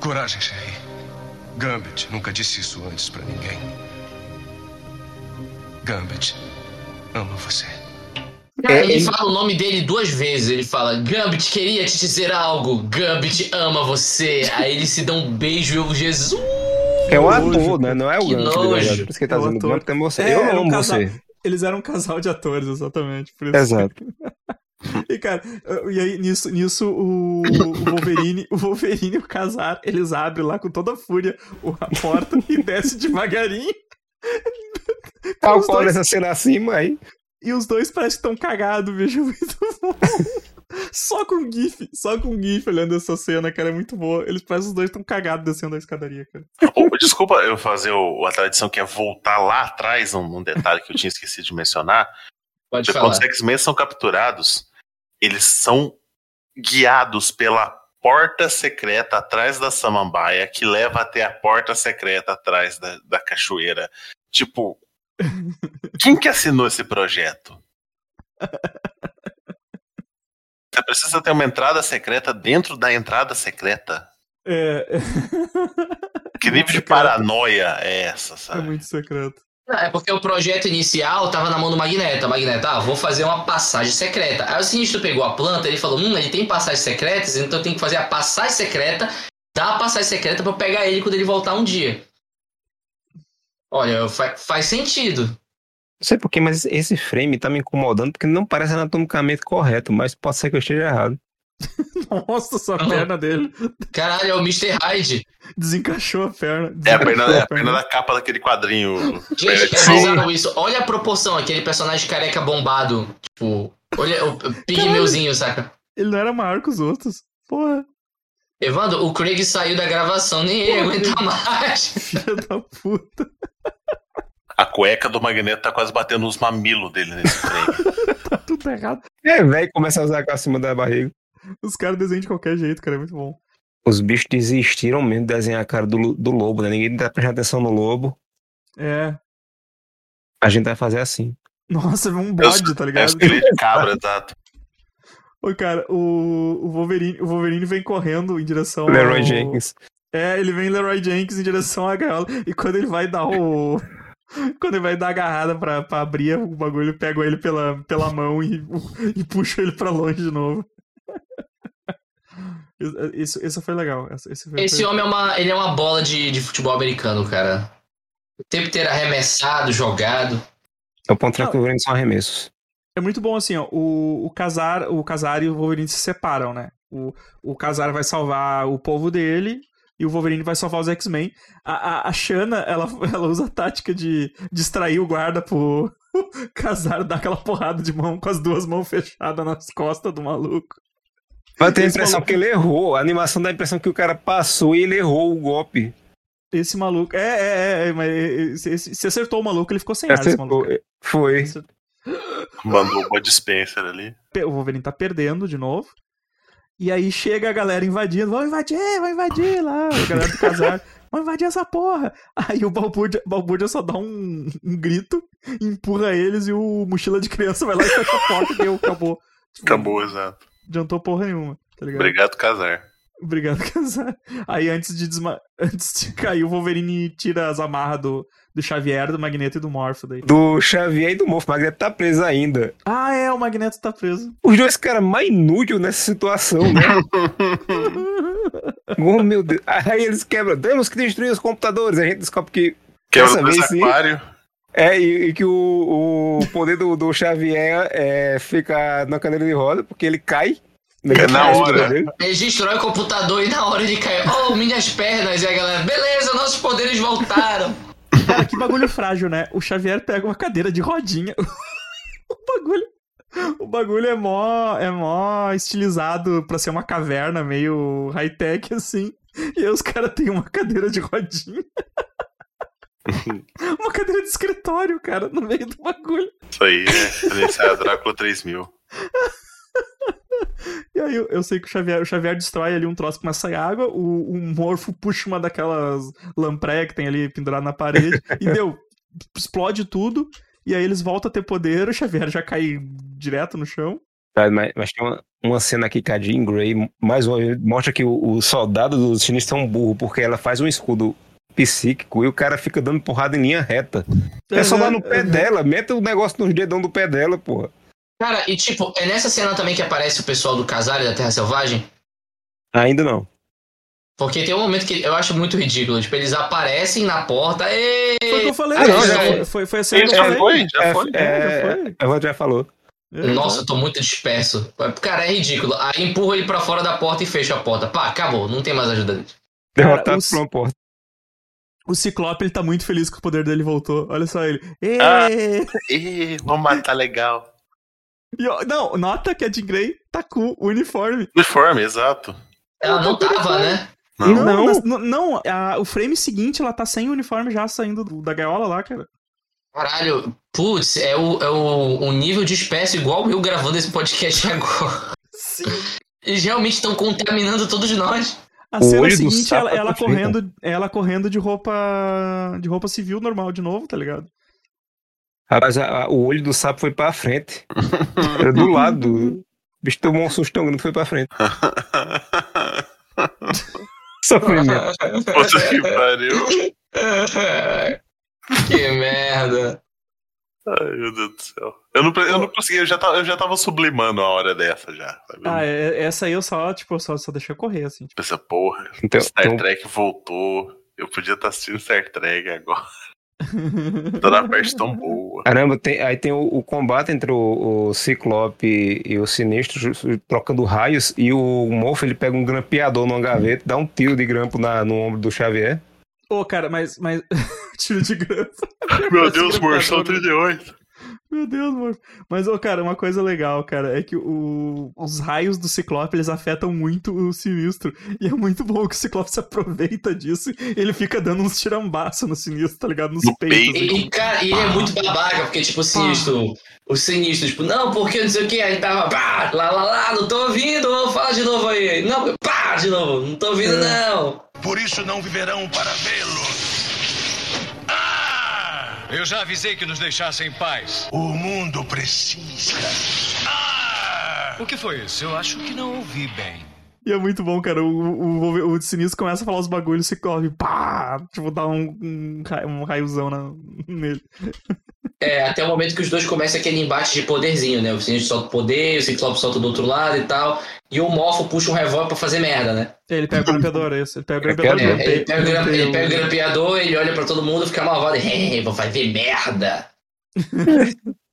Coragem, Sherry. Gambit nunca disse isso antes pra ninguém. Gambit ama você. Cara, É, ele ele- fala o nome dele duas vezes. Ele fala, Gambit, queria te dizer algo. Gambit ama você. Aí eles se dão um beijo e eu, Jesus. É um nojo, ator, né? Não é o de nojo. verdade. Por isso que ele tá É dizendo ator. Ama você. É, Eu era um amo casal- você. Eles eram um casal de atores, exatamente. Por isso. Exato. E, cara, e aí nisso, nisso o, o Wolverine, o Wolverine e o Casar, eles abrem lá com toda a fúria a porta e desce devagarinho. Tal qual dois- essa cena acima aí. E os dois parecem que estão cagados, veja muito bom. Só com GIF, só com GIF olhando essa cena, cara, é muito boa. Eles parecem os dois estão cagados descendo a escadaria, cara. Ô, desculpa eu fazer o- a tradição que é voltar lá atrás, um, um detalhe que eu tinha esquecido de mencionar. Pode De falar. quando os X-Men são capturados, eles são guiados pela porta secreta atrás da samambaia, que leva até a porta secreta atrás da, da cachoeira. Tipo, quem que assinou esse projeto? Você precisa ter uma entrada secreta dentro da entrada secreta. É. Que nível de paranoia é essa, É sabe? muito secreto. Não, é porque o projeto inicial tava na mão do Magneto. A Magneto, ah, vou fazer uma passagem secreta. Aí o Sinistro pegou a planta, ele falou, hum, ele tem passagens secretas, então eu tenho que fazer a passagem secreta, dar a passagem secreta pra eu pegar ele quando ele voltar um dia. Olha, fa- faz sentido. Não sei porquê, mas esse frame tá me incomodando porque não parece anatomicamente correto, mas pode ser que eu esteja errado. Nossa, só a Uhum. perna dele. Caralho, é o Mr. Hyde. Desencaixou a perna. É a perna, é a perna da capa daquele quadrinho. Gente, é bizarro isso. Olha a proporção, aquele personagem careca bombado. Tipo, olha o pigmeuzinho, saca? Ele não era maior que os outros. Porra, Evandro, o Craig saiu da gravação, nem ele aguenta mais. filha da puta. A cueca do Magneto tá quase batendo nos mamilos dele nesse frame. Tá tudo errado. É, velho, começa a usar acima da barriga. Os caras desenham de qualquer jeito, cara. É muito bom. Os bichos desistiram mesmo de desenhar a cara do, do lobo, né? Ninguém tá prestando atenção no lobo. É. A gente vai fazer assim. Nossa, é um É bode, tá É ligado? esqueleto de cabra, exato. Oi, cara, o, o, Wolverine, o Wolverine vem correndo em direção Leroy ao... Jenkins. É, ele vem Leroy Jenkins em direção à gaiola. E quando ele vai dar o. Quando ele vai dar a agarrada pra, pra abrir o bagulho, pega ele pela, pela mão e, e puxa ele pra longe de novo. Isso, isso foi legal. Esse, foi, Esse foi- homem é uma, ele é uma bola de, de futebol americano, cara. O tempo inteiro arremessado, jogado. É o ponto que o Wolverine são arremessos. É muito bom assim, ó. O, o Casar, o Casar e o Wolverine se separam, né? O, o Casar vai salvar o povo dele e o Wolverine vai salvar os X-Men. A, a, a Shanna, ela, ela usa a tática de distrair o guarda pro Casar dar aquela porrada de mão com as duas mãos fechadas nas costas do maluco. Vai ter a impressão maluco- que ele errou. A animação dá a impressão que o cara passou e ele errou o golpe. Esse maluco. É, é, é, é mas se acertou o maluco, ele ficou sem ar, esse Acertou. maluco. Foi. Mandou uma dispenser ali. O Wolverine tá perdendo de novo. E aí chega a galera invadindo. Vamos invadir, vamos invadir lá. A galera do casar. Vamos invadir essa porra. Aí o Balbúrdia, Balbúrdia só dá um, um grito, empurra eles e o mochila de criança vai lá e fecha a porta e deu, acabou. Tipo, Acabou, exato. Adiantou porra nenhuma, tá ligado? Obrigado, Casar. Obrigado, casar. Aí antes de, desma... antes de cair, o Wolverine tira as amarras do, do Xavier, do Magneto e do Morpho daí. Do Xavier e do Morph. O Magneto tá preso ainda. Ah, é, o Magneto tá preso. Os dois caras mais inúteis nessa situação, né? oh, meu Deus. Aí eles quebram. Temos que destruir os computadores. A gente descobre que. Quebra sim. aquário. É, e, e que o, o poder do, do Xavier é, fica na cadeira de roda, porque ele cai. É na hora. Eles destroem o computador e na hora ele cai. Oh, minhas pernas! E a galera, beleza, nossos poderes voltaram. Cara, que bagulho frágil, né? O Xavier pega uma cadeira de rodinha. o bagulho. O bagulho é mó, é mó estilizado pra ser uma caverna meio high-tech, assim. E aí os caras têm uma cadeira de rodinha. uma cadeira de escritório, cara, no meio do bagulho. Isso aí é referência a Drácula 3000. E aí eu, eu sei que o Xavier, o Xavier destrói ali um troço que sair água, o, o Morfo puxa uma daquelas lampreias que tem ali pendurado na parede e deu, explode tudo, e aí eles voltam a ter poder, o Xavier já cai direto no chão. Tá, Mas, mas tem uma, uma cena aqui que a Jean Grey, mais uma vez, mostra que o, o soldado do sinistro é um burro, porque ela faz um escudo psíquico e o cara fica dando porrada em linha reta. É só dar no pé Uhum. dela, meta o negócio nos dedão do pé dela, porra. Cara, e tipo, é nessa cena também que aparece o pessoal do Casar e da Terra Selvagem? Ainda não. Porque tem um momento que eu acho muito ridículo. Tipo, eles aparecem na porta e. Foi o que eu falei, Ah, não, já já foi, foi. foi, foi a cena que eu Já falei. foi? Já É, foi? É, é, já foi. já falou. É, Nossa, eu tô muito disperso. Cara, é ridículo. Aí empurra ele pra fora da porta e fecha a porta. Pá, acabou. Não tem mais ajuda dele. Derrotado por uma porta. O Ciclope, ele tá muito feliz que o poder dele voltou. Olha só ele. Ê! Ah. Ih, vamos matar legal. E, não, nota que a Jean Grey tá com o uniforme. Uniforme, exato. Ela não tava, né? Não. Não. Não, nas- n- não a- o frame seguinte ela tá sem o uniforme já saindo do- da gaiola lá, cara. Caralho, putz, é o, é o, o nível de espécie igual eu gravando esse podcast agora. Sim. Eles realmente estão contaminando todos nós. A cena do seguinte, ela, é ela correndo, ela correndo de roupa de roupa civil normal de novo, tá ligado? Rapaz, a- a- o olho do sapo foi pra frente. Era do lado. O bicho tomou um susto tão grande foi pra frente. Sofrimento. Puta que pariu. que merda. Ai, meu Deus do céu. Eu não, eu não consegui, eu já, tava, eu já tava sublimando a hora dessa já. Sabe? Ah, é- essa aí eu só, tipo, só, só deixei correr, assim. tipo. Essa porra. Então, Star então- Trek voltou. Eu podia estar assistindo Star Trek agora. Tô na parte tão boa. Caramba, tem- aí tem o, o combate entre o, o Ciclope e o Sinistro trocando raios e o Morph ele pega um grampeador numa gaveta, dá um tiro de grampo na- no ombro do Xavier. Ô, cara, mas. mas... Tiro de grampo. Meu Deus, grampeador, Morsão né? 38. Meu Deus, mano. Mas, ô, cara, uma coisa legal, cara, é que o- os raios do Ciclope, eles afetam muito o Sinistro. E é muito bom que o Ciclope se aproveita disso. e Ele fica dando uns tirambaços no Sinistro, tá ligado? Nos No peitos. peito. assim. E, cara, e ele é muito babaca, porque, tipo, o sinistro. O sinistro, tipo, não, porque não sei o que, aí tava, pá, lá, lá, lá, não tô ouvindo, fala de novo aí. Não, pá, de novo, não tô ouvindo, não. Por isso não viverão para vê-lo. Eu já avisei que nos deixassem em paz. O mundo precisa. Ah! O que foi isso? Eu acho que não ouvi bem. E é muito bom, cara. O, o, o, o Sinistro começa a falar os bagulhos, o Ciclope, pá! Tipo, dá um, um, um raiozão na, nele. É, até o momento que os dois começam aquele embate de poderzinho, né? O sinistro solta o poder, o ciclope solta do outro lado e tal. E o Morfo puxa um revólver pra fazer merda, né? Ele pega o grampeador, é isso. Ele pega o grampeador. Grampeador. É, ele, pega o gra- grampeia ele pega o grampeador, ele olha pra todo mundo, fica malvado e vou fazer merda.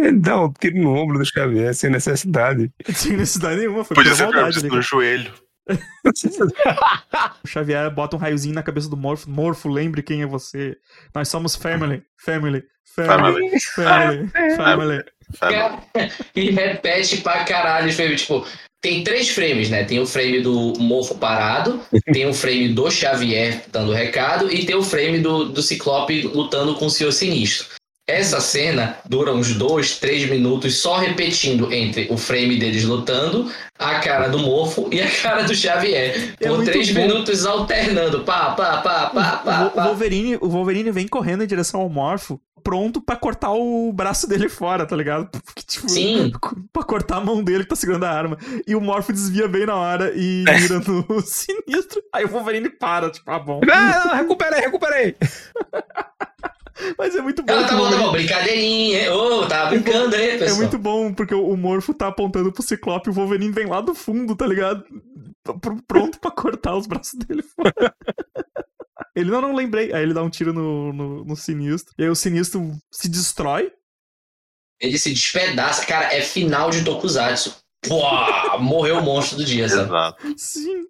Ele dá um tiro no ombro do Xavier sem necessidade. Sem necessidade nenhuma, foi Podia ser maldade no joelho. O Xavier bota um raiozinho na cabeça do Morfo. Morfo, lembre quem é você. Nós somos family, family, family, family, family. Sabe? e repete pra caralho os frames. Tipo, tem três frames, né? Tem o frame do Morfo parado, tem o frame do Xavier dando recado e tem o frame do, do Ciclope lutando com o Senhor Sinistro. Essa cena dura uns dois, três minutos só repetindo entre o frame deles lutando, a cara do Morfo e a cara do Xavier. É Por três bom. minutos alternando. Pá, pá, pá, pá, pá, O, o pá. Wolverine, o Wolverine vem correndo em direção ao Morfo, pronto pra cortar o braço dele fora, tá ligado? Porque, tipo, Sim. pra cortar a mão dele que tá segurando a arma. E o Morfo desvia bem na hora e mira no sinistro. Aí o Wolverine para, tipo, ah, bom. Ah, recuperei, recuperei. Mas é muito bom. Ela tá o falando, Wolverine- "Ô, brincadeirinha, hein? Ô, tava brincando aí, É pessoal. muito bom, porque o Morfo tá apontando pro Ciclope e o Wolverine vem lá do fundo, tá ligado? Pr- Pronto pra cortar os braços dele fora. Ele, não, não lembrei. Aí ele dá um tiro no, no, no Sinistro. E aí o Sinistro se destrói. Ele se despedaça, cara, é final de Tokusatsu. Pô, morreu o monstro do dia, sabe? Exato. Sim.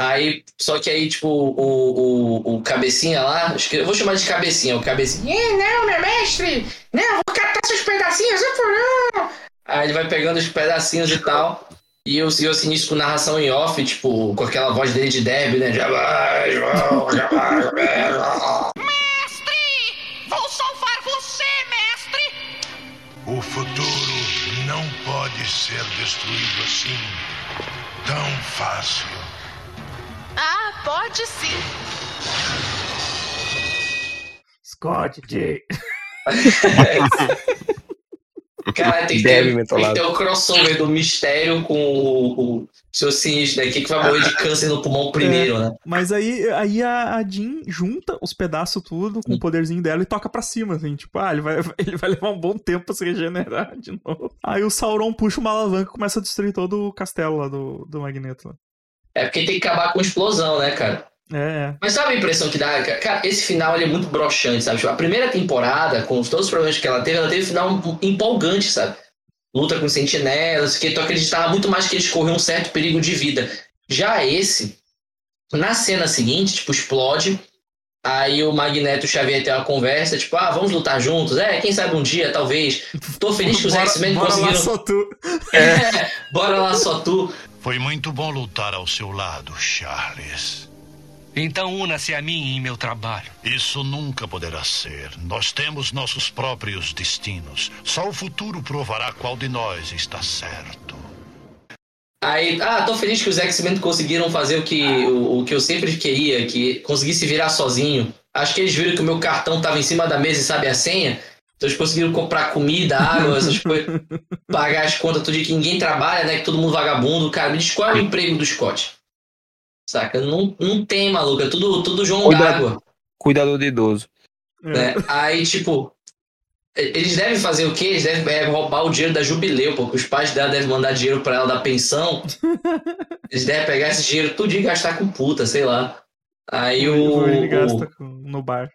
Aí, só que aí, tipo, o, o, o cabecinha lá, eu vou chamar de cabecinha, o cabecinha. "Eh, não, meu mestre! Não, vou catar seus pedacinhos, eu por não! Aí ele vai pegando os pedacinhos e tal. E o senhor sinistro com narração em off, tipo, com aquela voz dele de derby, né? Já vai, João, já vai. Mestre! Vou salvar você, mestre! O futuro não pode ser destruído assim. Tão fácil. Ah, pode sim. Scott J. Cara, tem que, Deve tem mentolado. que ter o crossover do mistério com o, o seu sinistro daqui que vai morrer de câncer no pulmão primeiro, né? Mas aí, aí a, a Jean junta os pedaços tudo com o poderzinho dela e toca pra cima, assim. Tipo, ah, ele vai, ele vai levar um bom tempo pra se regenerar de novo. Aí o Sauron puxa uma alavanca e começa a destruir todo o castelo lá do, do Magneto. É porque tem que acabar com explosão, né, cara? É, é. Mas sabe a impressão que dá? Cara, esse final ele é muito broxante, sabe? Tipo, a primeira temporada, com todos os problemas que ela teve, ela teve um final empolgante, sabe? Luta com sentinelas, que tu acreditava muito mais que eles corriam um certo perigo de vida. Já esse, na cena seguinte, tipo, explode. Aí o Magneto e o Xavier tem uma conversa, tipo, ah, vamos lutar juntos? É, quem sabe um dia, talvez. Tô feliz que os X-Men bora lá conseguiram. só tu. É, bora lá só tu. Foi muito bom lutar ao seu lado, Charles. Então una-se a mim em meu trabalho. Isso nunca poderá ser. Nós temos nossos próprios destinos. Só o futuro provará qual de nós está certo. Aí, ah, tô feliz que os X-Men conseguiram fazer o que, o, o que eu sempre queria, que conseguisse virar sozinho. Acho que eles viram que o meu cartão tava em cima da mesa e sabe a senha. Então eles conseguiram comprar comida, água, essas coisas, pagar as contas todo dia que ninguém trabalha, né? Que todo mundo vagabundo. Cara, me diz qual é o emprego do Scott? Saca? Não, não tem, maluco. É tudo, tudo João Cuidado. D'Água. Cuidador de idoso. É. Né? Aí, tipo, eles devem fazer o quê? Eles devem é, roubar o dinheiro da Jubileu, porque os pais dela devem mandar dinheiro pra ela da pensão. Eles devem pegar esse dinheiro tudo e gastar com puta, sei lá. Aí O o, gasta no bar.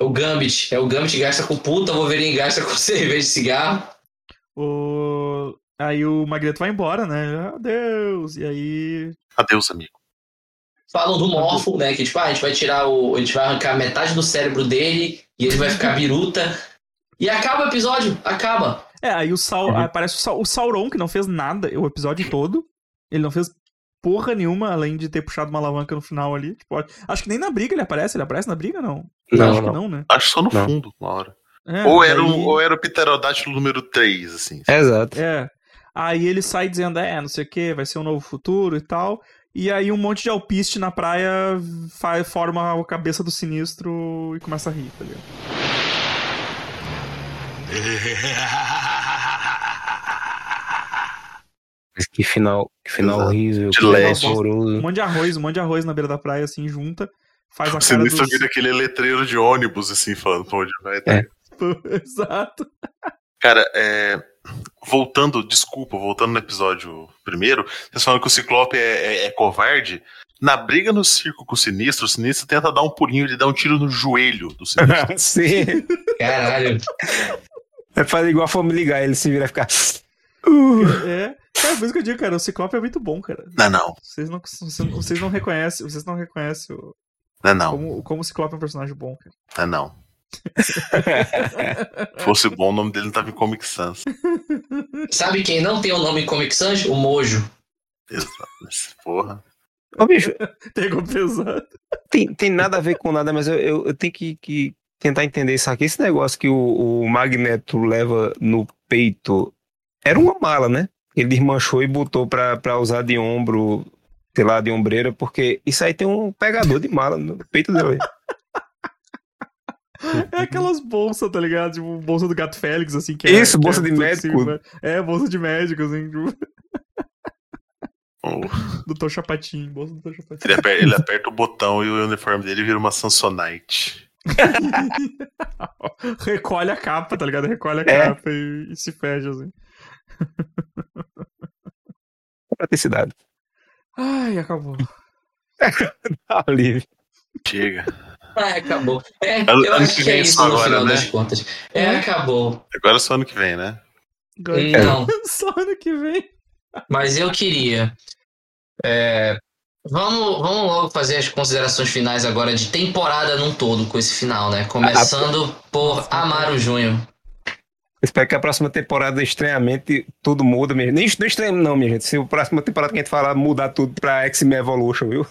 O Gambit, é o Gambit gasta com puta, o Wolverine gasta com cerveja de cigarro. O... Aí o Magneto vai embora, né? Adeus. E aí. Adeus, amigo. Falam do Morpho, né? Que tipo, ah, a gente vai tirar o. A gente vai arrancar metade do cérebro dele e ele vai ficar biruta. E acaba o episódio, acaba. É, aí o Sau... Uhum. aparece o, Sau- o Sauron, que não fez nada o episódio todo. Ele não fez porra nenhuma, além de ter puxado uma alavanca no final ali. Tipo, acho que nem na briga ele aparece. Ele aparece na briga, não? Não, acho que não. não, né? Acho só no Não. fundo, uma hora. É, ou, era daí- um, ou era o Pterodátilo número 3, assim. Exato. É. Aí ele sai dizendo, é, não sei o que, vai ser um novo futuro e tal. E aí um monte de alpiste na praia fa- forma a cabeça do sinistro e começa a rir, tá ligado? Mas Que final, que final Exato. horrível, De que final leste. Um horroroso. monte de arroz, um monte de arroz na beira da praia, assim, junta. Faz a cara sinistro dos... vira aquele letreiro de ônibus, assim, falando pra onde vai. tá É. Exato. Cara, é, voltando, desculpa, voltando no episódio primeiro, vocês falam que o Ciclope é, é- é covarde. Na briga no circo com o Sinistro, o Sinistro tenta dar um pulinho, ele dá um tiro no joelho do Sinistro. Sim. Caralho. É fazer igual a Family Guy, ele se vira e ficar. Uh. É. Cara, por isso que eu digo, cara, o Ciclope é muito bom, cara. não, não, Vocês não, vocês- vocês não reconhecem, vocês não reconhecem o- não, não, como, como o Ciclope é um personagem bom, cara. não, não. Fosse bom, o nome dele não tava em Comic Sans. Sabe quem não tem o nome em Comic Sans? O Mojo. Exato. Porra. Ô, bicho, Pegou pesado. tem, tem nada a ver com nada, mas eu, eu, eu tenho que, que tentar entender isso aqui. Esse negócio que o, o Magneto leva no peito era uma mala, né? Ele desmanchou e botou pra, pra usar de ombro, sei lá, de ombreira, porque isso aí tem um pegador de mala no peito dele. É aquelas bolsas, tá ligado? Tipo, bolsa do Gato Félix, assim. Que é, Isso, que bolsa é de médico. flexível. É, bolsa de médico, assim, tipo, O- do Tom Chapatin. Bolsa do Tom Chapatin. Ele aperta, ele aperta o botão e o uniforme dele vira uma Samsonite. Recolhe a capa, tá ligado? Recolhe a É. capa e, e se fecha, assim. Praticidade. Ai, acabou. Alívio. Chega. Ah, acabou. É, Ano- eu ano acho que que é vem isso só no agora, final né? das contas. É, acabou. Agora é só ano que vem, né? Agora- Não. Só ano que vem. Mas eu queria. é, vamos, vamos logo fazer as considerações finais agora de temporada num todo com esse final, né? Começando por Amaro Júnior. Espero que a próxima temporada, estranhamente, tudo muda, minha gente. Nem não estranho, não, minha gente. Se a próxima temporada que a gente falar mudar tudo pra X-Men Evolution, viu?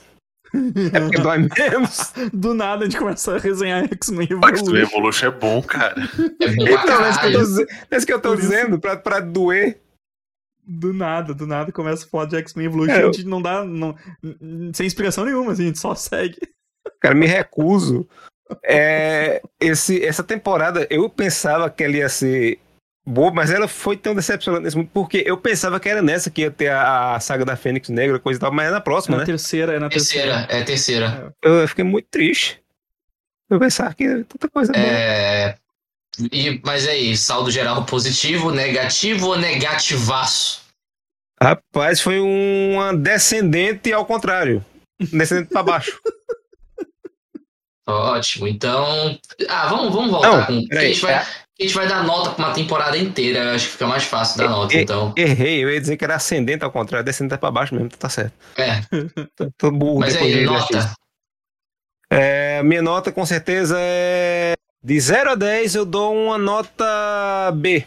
É porque dói menos. Do nada a gente começa a resenhar X-Men O X-Men Evolution. Evolution é bom, cara. É bom Então, é isso que eu tô, caralho. dize- é que eu tô dizendo, pra, pra doer. Do nada, do nada começa a falar de X-Men Evolution É, e a eu- gente não dá. Não, sem explicação nenhuma, assim, a gente só segue. Cara, me recuso. É, esse, essa temporada, eu pensava que ela ia ser boa, mas ela foi tão decepcionante nesse mundo, porque eu pensava que era nessa que ia ter a, a saga da Fênix Negra, coisa e tal, mas é na próxima, na né? terceira, é na terceira. Terceira, é terceira. Eu fiquei muito triste. Eu pensava que era tanta coisa boa. É. E, mas aí, saldo geral positivo, negativo ou negativaço? Rapaz, foi uma descendente ao contrário. Descendente pra baixo. Ótimo, então. Ah, vamos, vamos voltar Não, com. que A peraí, gente, vai, é- a gente vai dar nota pra uma temporada inteira. Eu acho que fica mais fácil dar nota, é- então. Errei, eu ia dizer que era ascendente ao contrário, descendente pra baixo mesmo, tá certo. É. Tô, tô burro Mas aí, nota. É, minha nota com certeza é. De 0 a 10 eu dou uma nota B.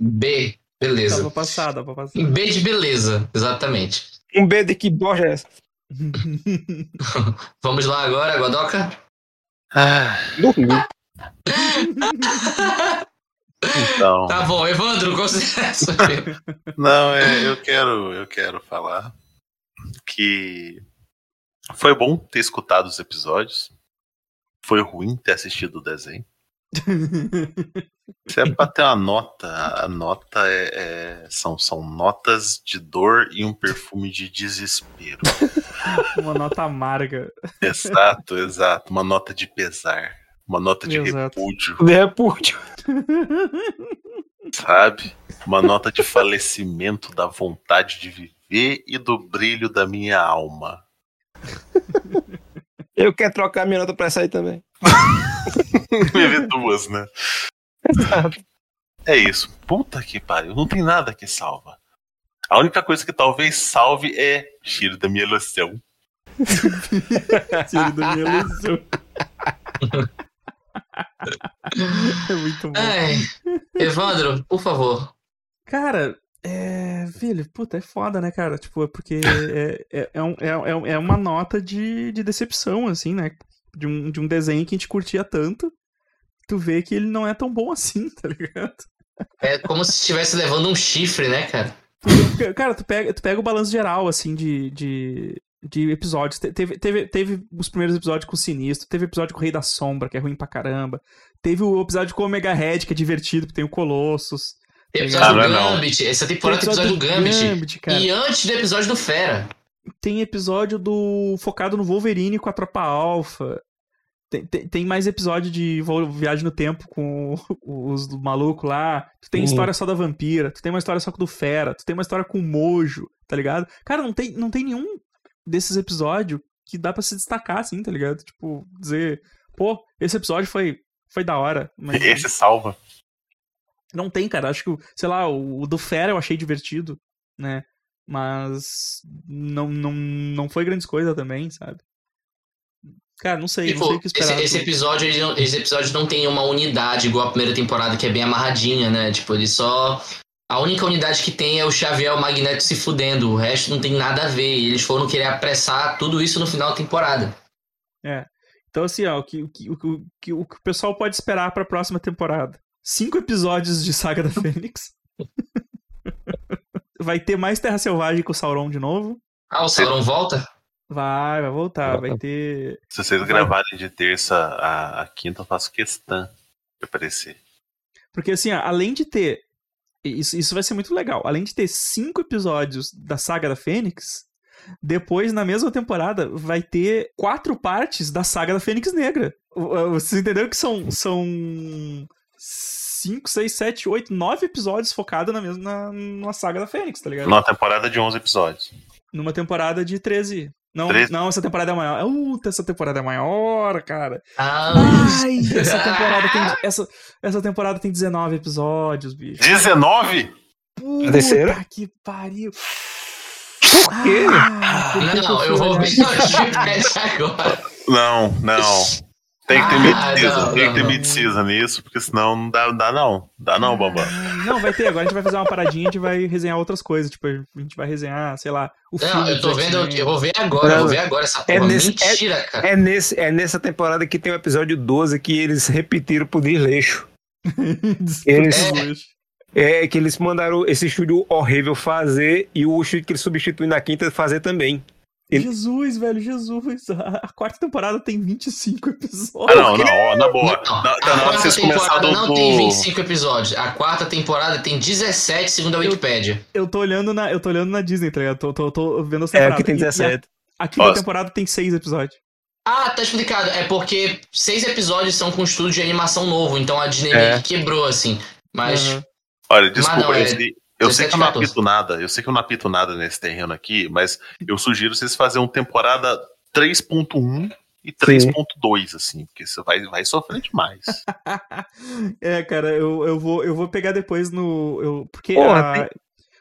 B, Dá beleza. pra passar, dá pra passar. B de beleza, exatamente. Um B de que bosta é essa? Vamos lá agora, Godoka? Ah, Dormiu. então. Tá bom, Evandro, considerações. Não, é, eu quero, eu quero falar que foi bom ter escutado os episódios. Foi ruim ter assistido o desenho. Se é pra ter uma nota, a nota é, é- são, são notas de dor e um perfume de desespero. Uma nota amarga. exato, exato. Uma nota de pesar. Uma nota de Exato. repúdio, De repúdio. sabe? Uma nota de falecimento da vontade de viver e do brilho da minha alma. Eu quero trocar minha nota pra essa aí também. Viver duas, né? É isso. Puta que pariu. Não tem nada que salva. A única coisa que talvez salve é cheiro da minha loção. Tiro da minha ilusão. É muito bom. Ai, Evandro, por favor. Cara, é. Velho, puta, é foda, né, cara? Tipo, é porque é, é, é, um- é, é uma nota de, de decepção, assim, né? De um, de um desenho que a gente curtia tanto. Tu vê que ele não é tão bom assim, tá ligado? É como se estivesse levando um chifre, né, cara? Cara, tu pega, tu pega o balanço geral, assim, de, de, de episódios. Te- Teve, teve, teve os primeiros episódios com o Sinistro, teve o episódio com o Rei da Sombra, que é ruim pra caramba. Teve o episódio com o Omega Red, que é divertido, porque tem o Colossus. Tem Ah, episódio não do não. Gambit. Essa temporada tem Tem episódio do Gambit. Gambit. E antes do episódio do Fera. Tem episódio do focado no Wolverine com a Tropa Alpha. Tem, tem, tem mais episódio de Viagem no Tempo com os do maluco lá. Tu tem Uhum. história só da Vampira. Tu tem uma história só do Fera. Tu tem uma história com o Mojo, tá ligado? Cara, não tem, não tem nenhum desses episódios que dá pra se destacar, assim, tá ligado? Tipo, dizer, pô, esse episódio foi, foi da hora. Mas Esse salva. não tem, cara. Acho que, sei lá, o, o do Fera eu achei divertido, né? Mas não, não, não foi grandes coisas também, sabe? Cara, não sei, não sei Tipo, o que esse, esperar. esse episódio, ele não- esse episódio não tem uma unidade igual a primeira temporada, que é bem amarradinha, né? Tipo, ele só. A única unidade que tem é o Xavier e o Magneto se fudendo. O resto não tem nada a ver. E eles foram querer apressar tudo isso no final da temporada. É. Então, assim, ó, o que o, que, o, que, o que o pessoal pode esperar pra próxima temporada? Cinco episódios de Saga da Fênix. vai ter mais Terra Selvagem com o Sauron de novo. Ah, o Sauron volta? Vai, vai voltar. Vai ter. Se vocês gravarem de terça a, a quinta, eu faço questão de aparecer. Porque, assim, ó, além de ter. Isso, isso vai ser muito legal. Além de ter cinco episódios da saga da Fênix, depois, na mesma temporada, vai ter quatro partes da saga da Fênix Negra. Vocês entenderam que são. são cinco, seis, sete, oito, nove episódios focados na mesma na, numa saga da Fênix, tá ligado? Numa temporada de 11 episódios. Numa temporada de 13. Não, 13? não, essa temporada é maior. Uh, essa temporada é maior, cara. Ah, Ai, essa temporada tem. Essa, essa temporada tem 19 episódios, bicho. 19? Puta terceira? que pariu. Por quê? Ah, não, eu vou ver o Chipcast agora. Não, não. Tem que ter Ah, mid-season, não, tem que não, ter não. mid-season nisso, porque senão não dá, dá não. Dá não, Bambam. Não, vai ter. Agora a gente vai fazer uma paradinha, a gente vai resenhar outras coisas. Tipo, a gente vai resenhar, sei lá, o Não, filme eu tô vendo, X-Men. eu vou ver agora, eu vou ver agora essa É porra. nesse- Mentira, cara. É, nesse, é nessa temporada que tem o episódio 12 que eles repetiram pro desleixo. Eles- É que eles mandaram esse estúdio horrível fazer e o estúdio que eles substituem na quinta fazer também. Ele- Jesus, velho, Jesus. A quarta temporada tem 25 Ah, episódios. não, não, ó, na boa. Não, Na, a tá na hora vocês do. não do- tem 25 episódios. A quarta temporada tem 17, segundo a Wikipédia. Eu tô olhando na, eu tô olhando na Disney, tá ligado? Tô, tô, tô vendo as É, temporadas. que tem E- e a- 17. A, quinta Nossa. temporada tem 6 episódios. Ah, tá explicado. É porque seis episódios são com estúdio de animação novo, então a Disney É. quebrou, assim. Mas. Aham. Olha, desculpa, não, é eu, sei, que eu não 17, apito nada, eu sei que eu não apito nada nesse terreno aqui, mas eu sugiro vocês fazerem uma temporada 3.1 e 3.2, assim, porque você vai, vai sofrer demais. é, cara, eu, eu, vou, eu vou pegar depois no. Eu, porque, Porra, a- tem-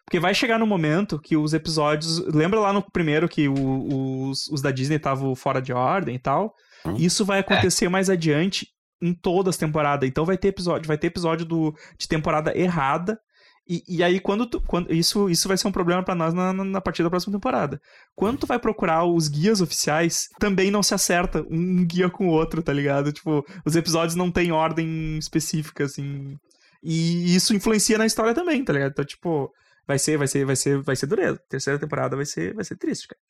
porque vai chegar no momento que os episódios. Lembra lá no primeiro que o- os, os da Disney estavam fora de ordem e tal? Hum. Isso vai acontecer mais adiante em todas as temporadas. Então vai ter episódio, vai ter episódio do, de temporada errada. E, e aí, quando, tu, quando isso, isso vai ser um problema pra nós na, na, na partir da próxima temporada. Quando tu vai procurar os guias oficiais, também não se acerta um guia com o outro, tá ligado? Tipo, os episódios não têm ordem específica, assim. E isso influencia na história também, tá ligado? Então, tipo, vai ser, vai ser, vai ser, vai ser dureza. Terceira temporada vai ser, vai ser triste, cara.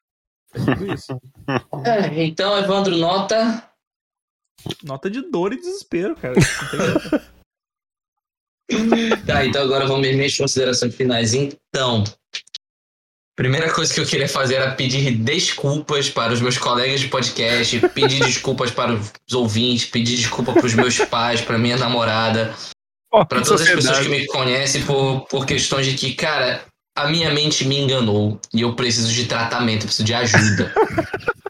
É tudo isso. É, então, Evandro, nota. Nota de dor e desespero, cara. Tá, então agora vamos ver minhas considerações finais. Então, primeira coisa que eu queria fazer era pedir desculpas para os meus colegas de podcast, pedir desculpas para os ouvintes, pedir desculpa para os meus pais, para minha namorada, Ó, para todas as pessoas sociedade. que me conhecem por, por questões de que, cara, a minha mente me enganou e eu preciso de tratamento, eu preciso de ajuda.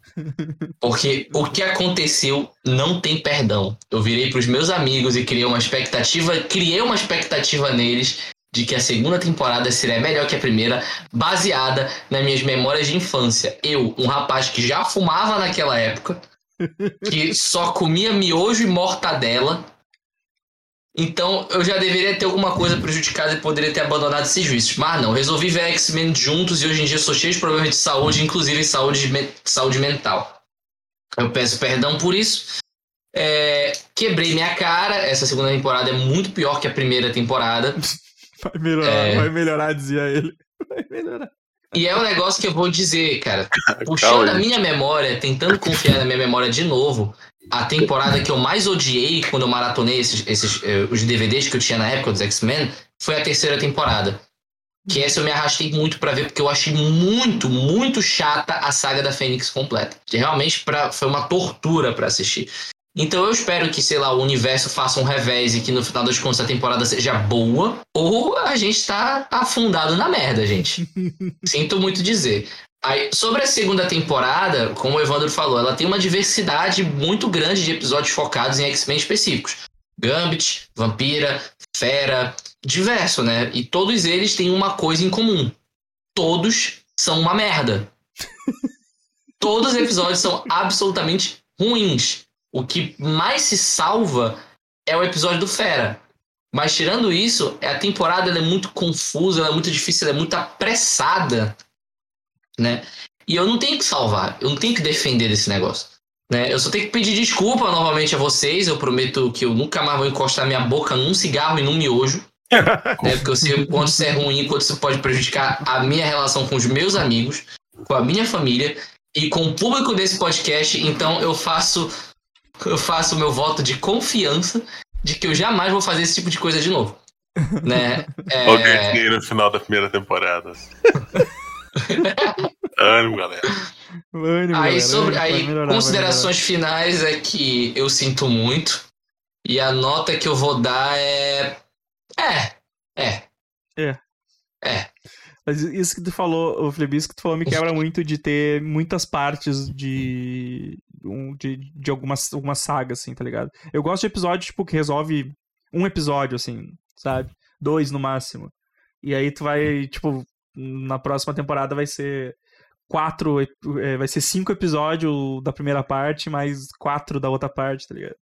Porque o que aconteceu não tem perdão. Eu virei pros meus amigos e criei uma expectativa, criei uma expectativa neles de que a segunda temporada seria melhor que a primeira, baseada nas minhas memórias de infância. Eu, um rapaz que já fumava naquela época, que só comia miojo e mortadela. Então eu já deveria ter alguma coisa prejudicada e poderia ter abandonado esses vícios. Mas não, resolvi ver X-Men juntos e hoje em dia sou cheio de problemas de saúde, inclusive saúde, me- saúde mental. Eu peço perdão por isso. É, quebrei minha cara. Essa segunda temporada é muito pior que a primeira temporada. Vai melhorar, É. vai melhorar, dizia ele. Vai melhorar. E é um negócio que eu vou dizer, cara. Calma, Puxando a minha memória, tentando confiar na minha memória de novo, a temporada que eu mais odiei quando eu maratonei esses, esses, eh, os DVDs que eu tinha na época dos X-Men foi a terceira temporada. Que essa eu me arrastei muito pra ver, porque eu achei muito, muito chata a saga da Fênix completa. Que realmente pra, foi uma tortura pra assistir. Então eu espero que, sei lá, o universo faça um revés e que no final das contas a temporada seja boa, ou a gente tá afundado na merda, gente. Sinto muito dizer. Aí, sobre a segunda temporada, como o Evandro falou, ela tem uma diversidade muito grande de episódios focados em X-Men específicos. Gambit, Vampira, Fera, diverso, né? E todos eles têm uma coisa em comum. Todos são uma merda. Todos os episódios são absolutamente ruins. O que mais se salva é o episódio do Fera. Mas tirando isso, a temporada é muito confusa, ela é muito difícil, ela é muito apressada, né? E eu não tenho que salvar, eu não tenho que defender esse negócio. Né? Eu só tenho que pedir desculpa novamente a vocês. Eu prometo que eu nunca mais vou encostar minha boca num cigarro e num miojo. né? Porque eu sei o quanto isso é ruim, quanto isso pode prejudicar a minha relação com os meus amigos, com a minha família e com o público desse podcast. Então eu faço eu faço o meu voto de confiança de que eu jamais vou fazer esse tipo de coisa de novo. Né? É, Olha o no final da primeira temporada. Ânimo, galera. Ânimo, Aí, galera, sobre, aí melhorar, considerações finais é que eu sinto muito. E a nota que eu vou dar é. É. É. É. É. Mas isso que tu falou, o Felipe, isso que tu falou me quebra muito de ter muitas partes de. um- de, de algumas, algumas sagas, assim, tá ligado? Eu gosto de episódio, tipo, que resolve um episódio, assim, sabe? Dois no máximo. E aí tu vai, tipo, na próxima temporada vai ser quatro. é, vai ser cinco episódios da primeira parte, mais quatro da outra parte, tá ligado?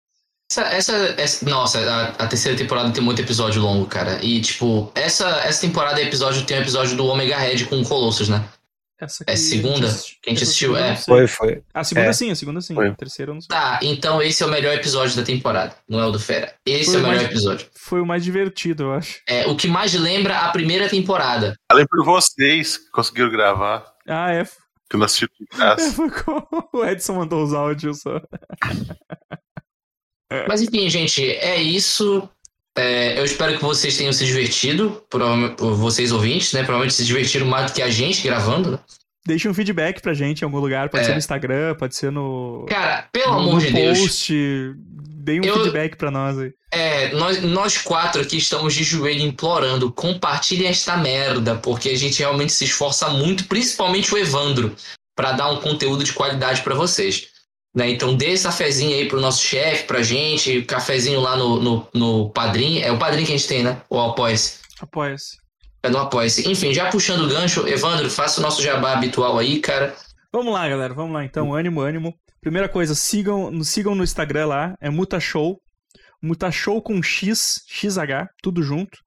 Essa, essa, essa- nossa, a, a terceira temporada tem muito episódio longo, cara. E, tipo, essa, essa temporada é episódio, tem um episódio do Omega Red com o Colossus, né? Essa É segunda? Que a gente assistiu, segunda eu é. Foi, foi. A segunda É. sim, a segunda sim. Foi. A terceira eu não sei. Tá, então esse é o melhor episódio da temporada, não é o do Fera. Esse Foi é o melhor mais- episódio. Foi o mais divertido, eu acho. É o que mais lembra a primeira temporada. Falei por vocês que conseguiram gravar, Ah, é. que eu não assisti em É, casa. foi como o Edson mandou os áudios só. Mas enfim, gente, é isso. É, eu espero que vocês tenham se divertido, vocês ouvintes, né? Provavelmente se divertiram mais do que a gente gravando. né? Deixa um feedback pra gente em algum lugar. Pode É. ser no Instagram, pode ser no. Cara, pelo no amor de Deus. post. Dê um Eu- feedback pra nós aí. É, nós, nós quatro aqui estamos de joelho implorando, compartilhem esta merda, porque a gente realmente se esforça muito, principalmente o Evandro, pra dar um conteúdo de qualidade pra vocês. Né? Então dê essa fezinha aí pro nosso chefe, pra gente, cafezinho lá no, no, no Padrim. É o Padrim que a gente tem, né? Ou Apoia-se. Apoia-se. É no Apoia-se. Enfim, já puxando o gancho, Evandro, faça o nosso jabá habitual aí, cara. Vamos lá, galera. Vamos lá, então. Ânimo, ânimo. Primeira coisa, sigam, sigam no Instagram lá. É Mutashow. Mutashow com X, XH, tudo junto.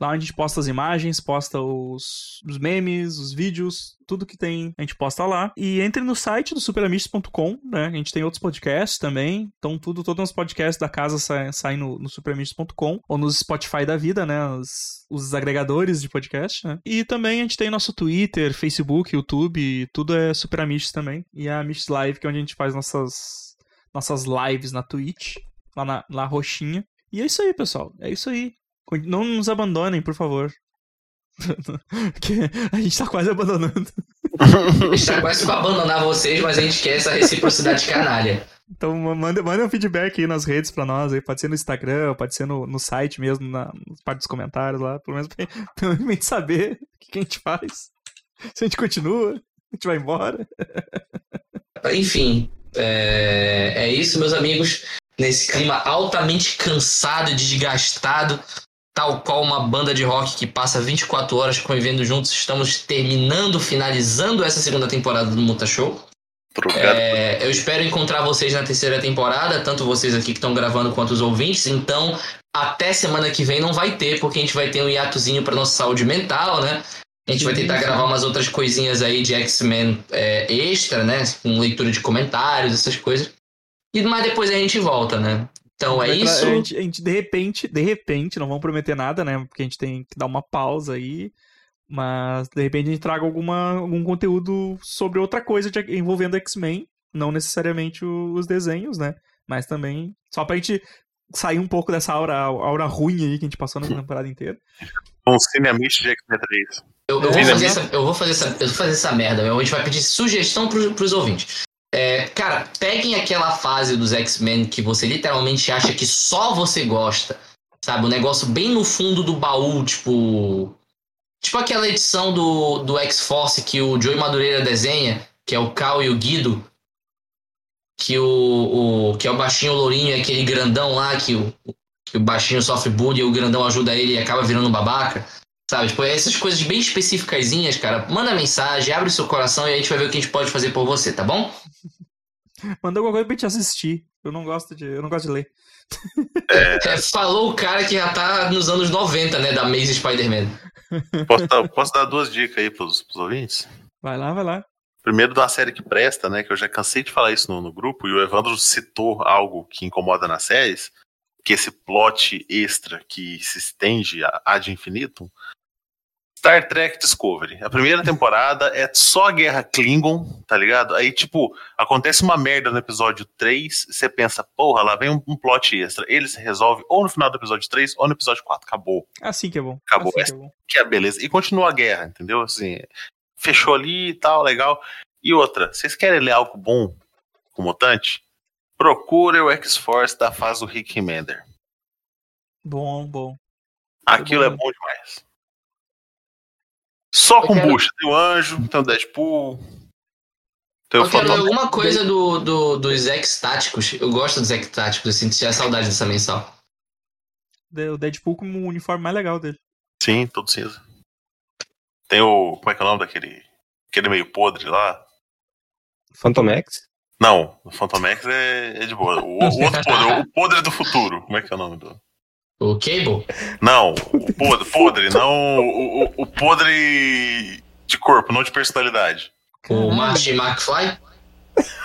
Lá onde a gente posta as imagens, posta os, os memes, os vídeos, tudo que tem, a gente posta lá. E entre no site do superamistos.com, né? A gente tem outros podcasts também. Então, tudo, todos os podcasts da casa saem sai no, no superamistos.com ou no Spotify da vida, né? Os, os agregadores de podcast, né? E também a gente tem nosso Twitter, Facebook, YouTube, tudo é Super Amistos também. E a Amistos Live, que é onde a gente faz nossas nossas lives na Twitch, lá na lá roxinha. E é isso aí, pessoal. É isso aí. Não nos abandonem, por favor. Porque a gente tá quase abandonando. A gente tá quase pra abandonar vocês, mas a gente quer essa reciprocidade canalha. Então ma- manda, manda um feedback aí nas redes pra nós, aí pode ser no Instagram, pode ser no, no site mesmo, na, parte dos comentários lá, pelo menos pra, pra gente saber o que, que a gente faz. Se a gente continua, a gente vai embora. Enfim, é, é isso, meus amigos. Nesse clima altamente cansado e desgastado, tal qual uma banda de rock que passa 24 horas convivendo juntos, estamos terminando, finalizando essa segunda temporada do Muta Show. É, eu espero encontrar vocês na terceira temporada, tanto vocês aqui que estão gravando quanto os ouvintes. Então, até semana que vem não vai ter, porque a gente vai ter um hiatozinho para nossa saúde mental, né? A gente vai tentar gravar umas outras coisinhas aí de X-Men é, extra, né? Com leitura de comentários, essas coisas. E mas depois a gente volta, né? Então é isso. A gente, a gente, de repente, de repente, não vamos prometer nada, né? Porque a gente tem que dar uma pausa aí. Mas de repente a gente traga alguma, algum conteúdo sobre outra coisa de- envolvendo X-Men. Não necessariamente o- os desenhos, né? Mas também. Só pra gente sair um pouco dessa aura, aura ruim aí que a gente passou na temporada inteira. Um cineamist de X-Men 3. Eu, eu vou fazer essa, eu vou fazer essa, eu vou fazer essa merda. A gente vai pedir sugestão pros, pros ouvintes. É, cara, peguem aquela fase dos X-Men que você literalmente acha que só você gosta. Sabe? Um negócio bem no fundo do baú, tipo. Tipo aquela edição do, do X-Force que o Joey Madureira desenha, que é o Cal e o Guido. Que o, o, que é o baixinho lourinho e aquele grandão lá que o, que o baixinho sofre bullying e o grandão ajuda ele e acaba virando um babaca. Sabe, tipo, essas coisas bem específicazinhas, cara. Manda mensagem, abre seu coração e a gente vai ver o que a gente pode fazer por você, tá bom? Manda alguma coisa pra gente assistir. Eu não gosto de. Eu não gosto de ler. É, falou o cara que já tá nos anos 90, né, da Maze Spider-Man. Posso dar, posso dar duas dicas aí pros, pros ouvintes? Vai lá, vai lá. Primeiro, uma série que presta, né? Que eu já cansei de falar isso no, no grupo, e o Evandro citou algo que incomoda nas séries, que esse plot extra que se estende a, ad infinitum. Star Trek Discovery. A primeira temporada é só guerra Klingon, tá ligado? Aí, tipo, acontece uma merda no episódio 3, você pensa, porra, lá vem um, um plot extra. Ele se resolve ou no final do episódio 3 ou no episódio 4. Acabou Assim que é bom. Acabou. Assim que é bom. que é a beleza. E continua a guerra, entendeu? Assim, fechou ali e tal, legal. E outra, vocês querem ler algo bom com Mutante? Procure o X-Force da fase do Rick Remender. Bom, bom. Aquilo é bom. bom demais. Só Eu com quero- bucha. Tem o Anjo, tem o Deadpool. Tem o Eu quero ver Phantom. alguma coisa do, do, dos X táticos. Eu gosto dos X táticos, assim, tinha saudade dessa mensal. O Deadpool com o uniforme mais legal dele. Sim, todo cinza. Tem o. Como é que é o nome daquele. Aquele meio podre lá? Phantom X? Não, o Phantom X é, é de boa. O, o outro podre, o podre do futuro. Como é que é o nome do. O Cable? Não, o podre, podre não o, o, o podre de corpo, não de personalidade. O Marty McFly?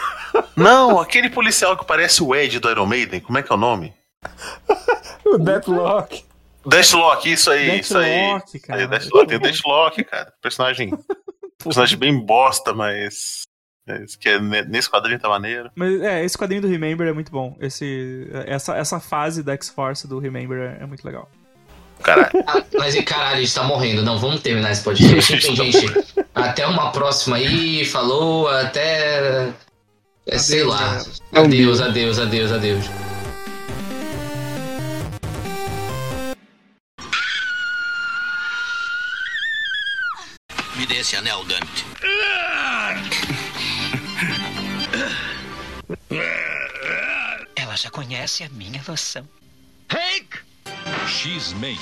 Não, aquele policial que parece o Ed do Iron Maiden, como é que é o nome? O Deathlock. Deathlock, isso aí, isso aí. Isso cara. Deathlock, tem o Deathlock, cara. Personagem, personagem bem bosta, mas. Mas que é, ne- nesse quadrinho tá maneiro. Mas é, esse quadrinho do Remember é muito bom. Esse, essa, essa fase da X-Force do Remember é, é muito legal. Caralho. Ah, mas caralho, a gente tá morrendo. Não, vamos terminar esse podcast. Enfim, gente, até uma próxima aí. Falou, até. É, sei Adeus, lá. galera. Adeus, adeus, adeus, adeus. Me dê esse anel, Gambit. Ela já conhece a minha noção. Hank! X-Men.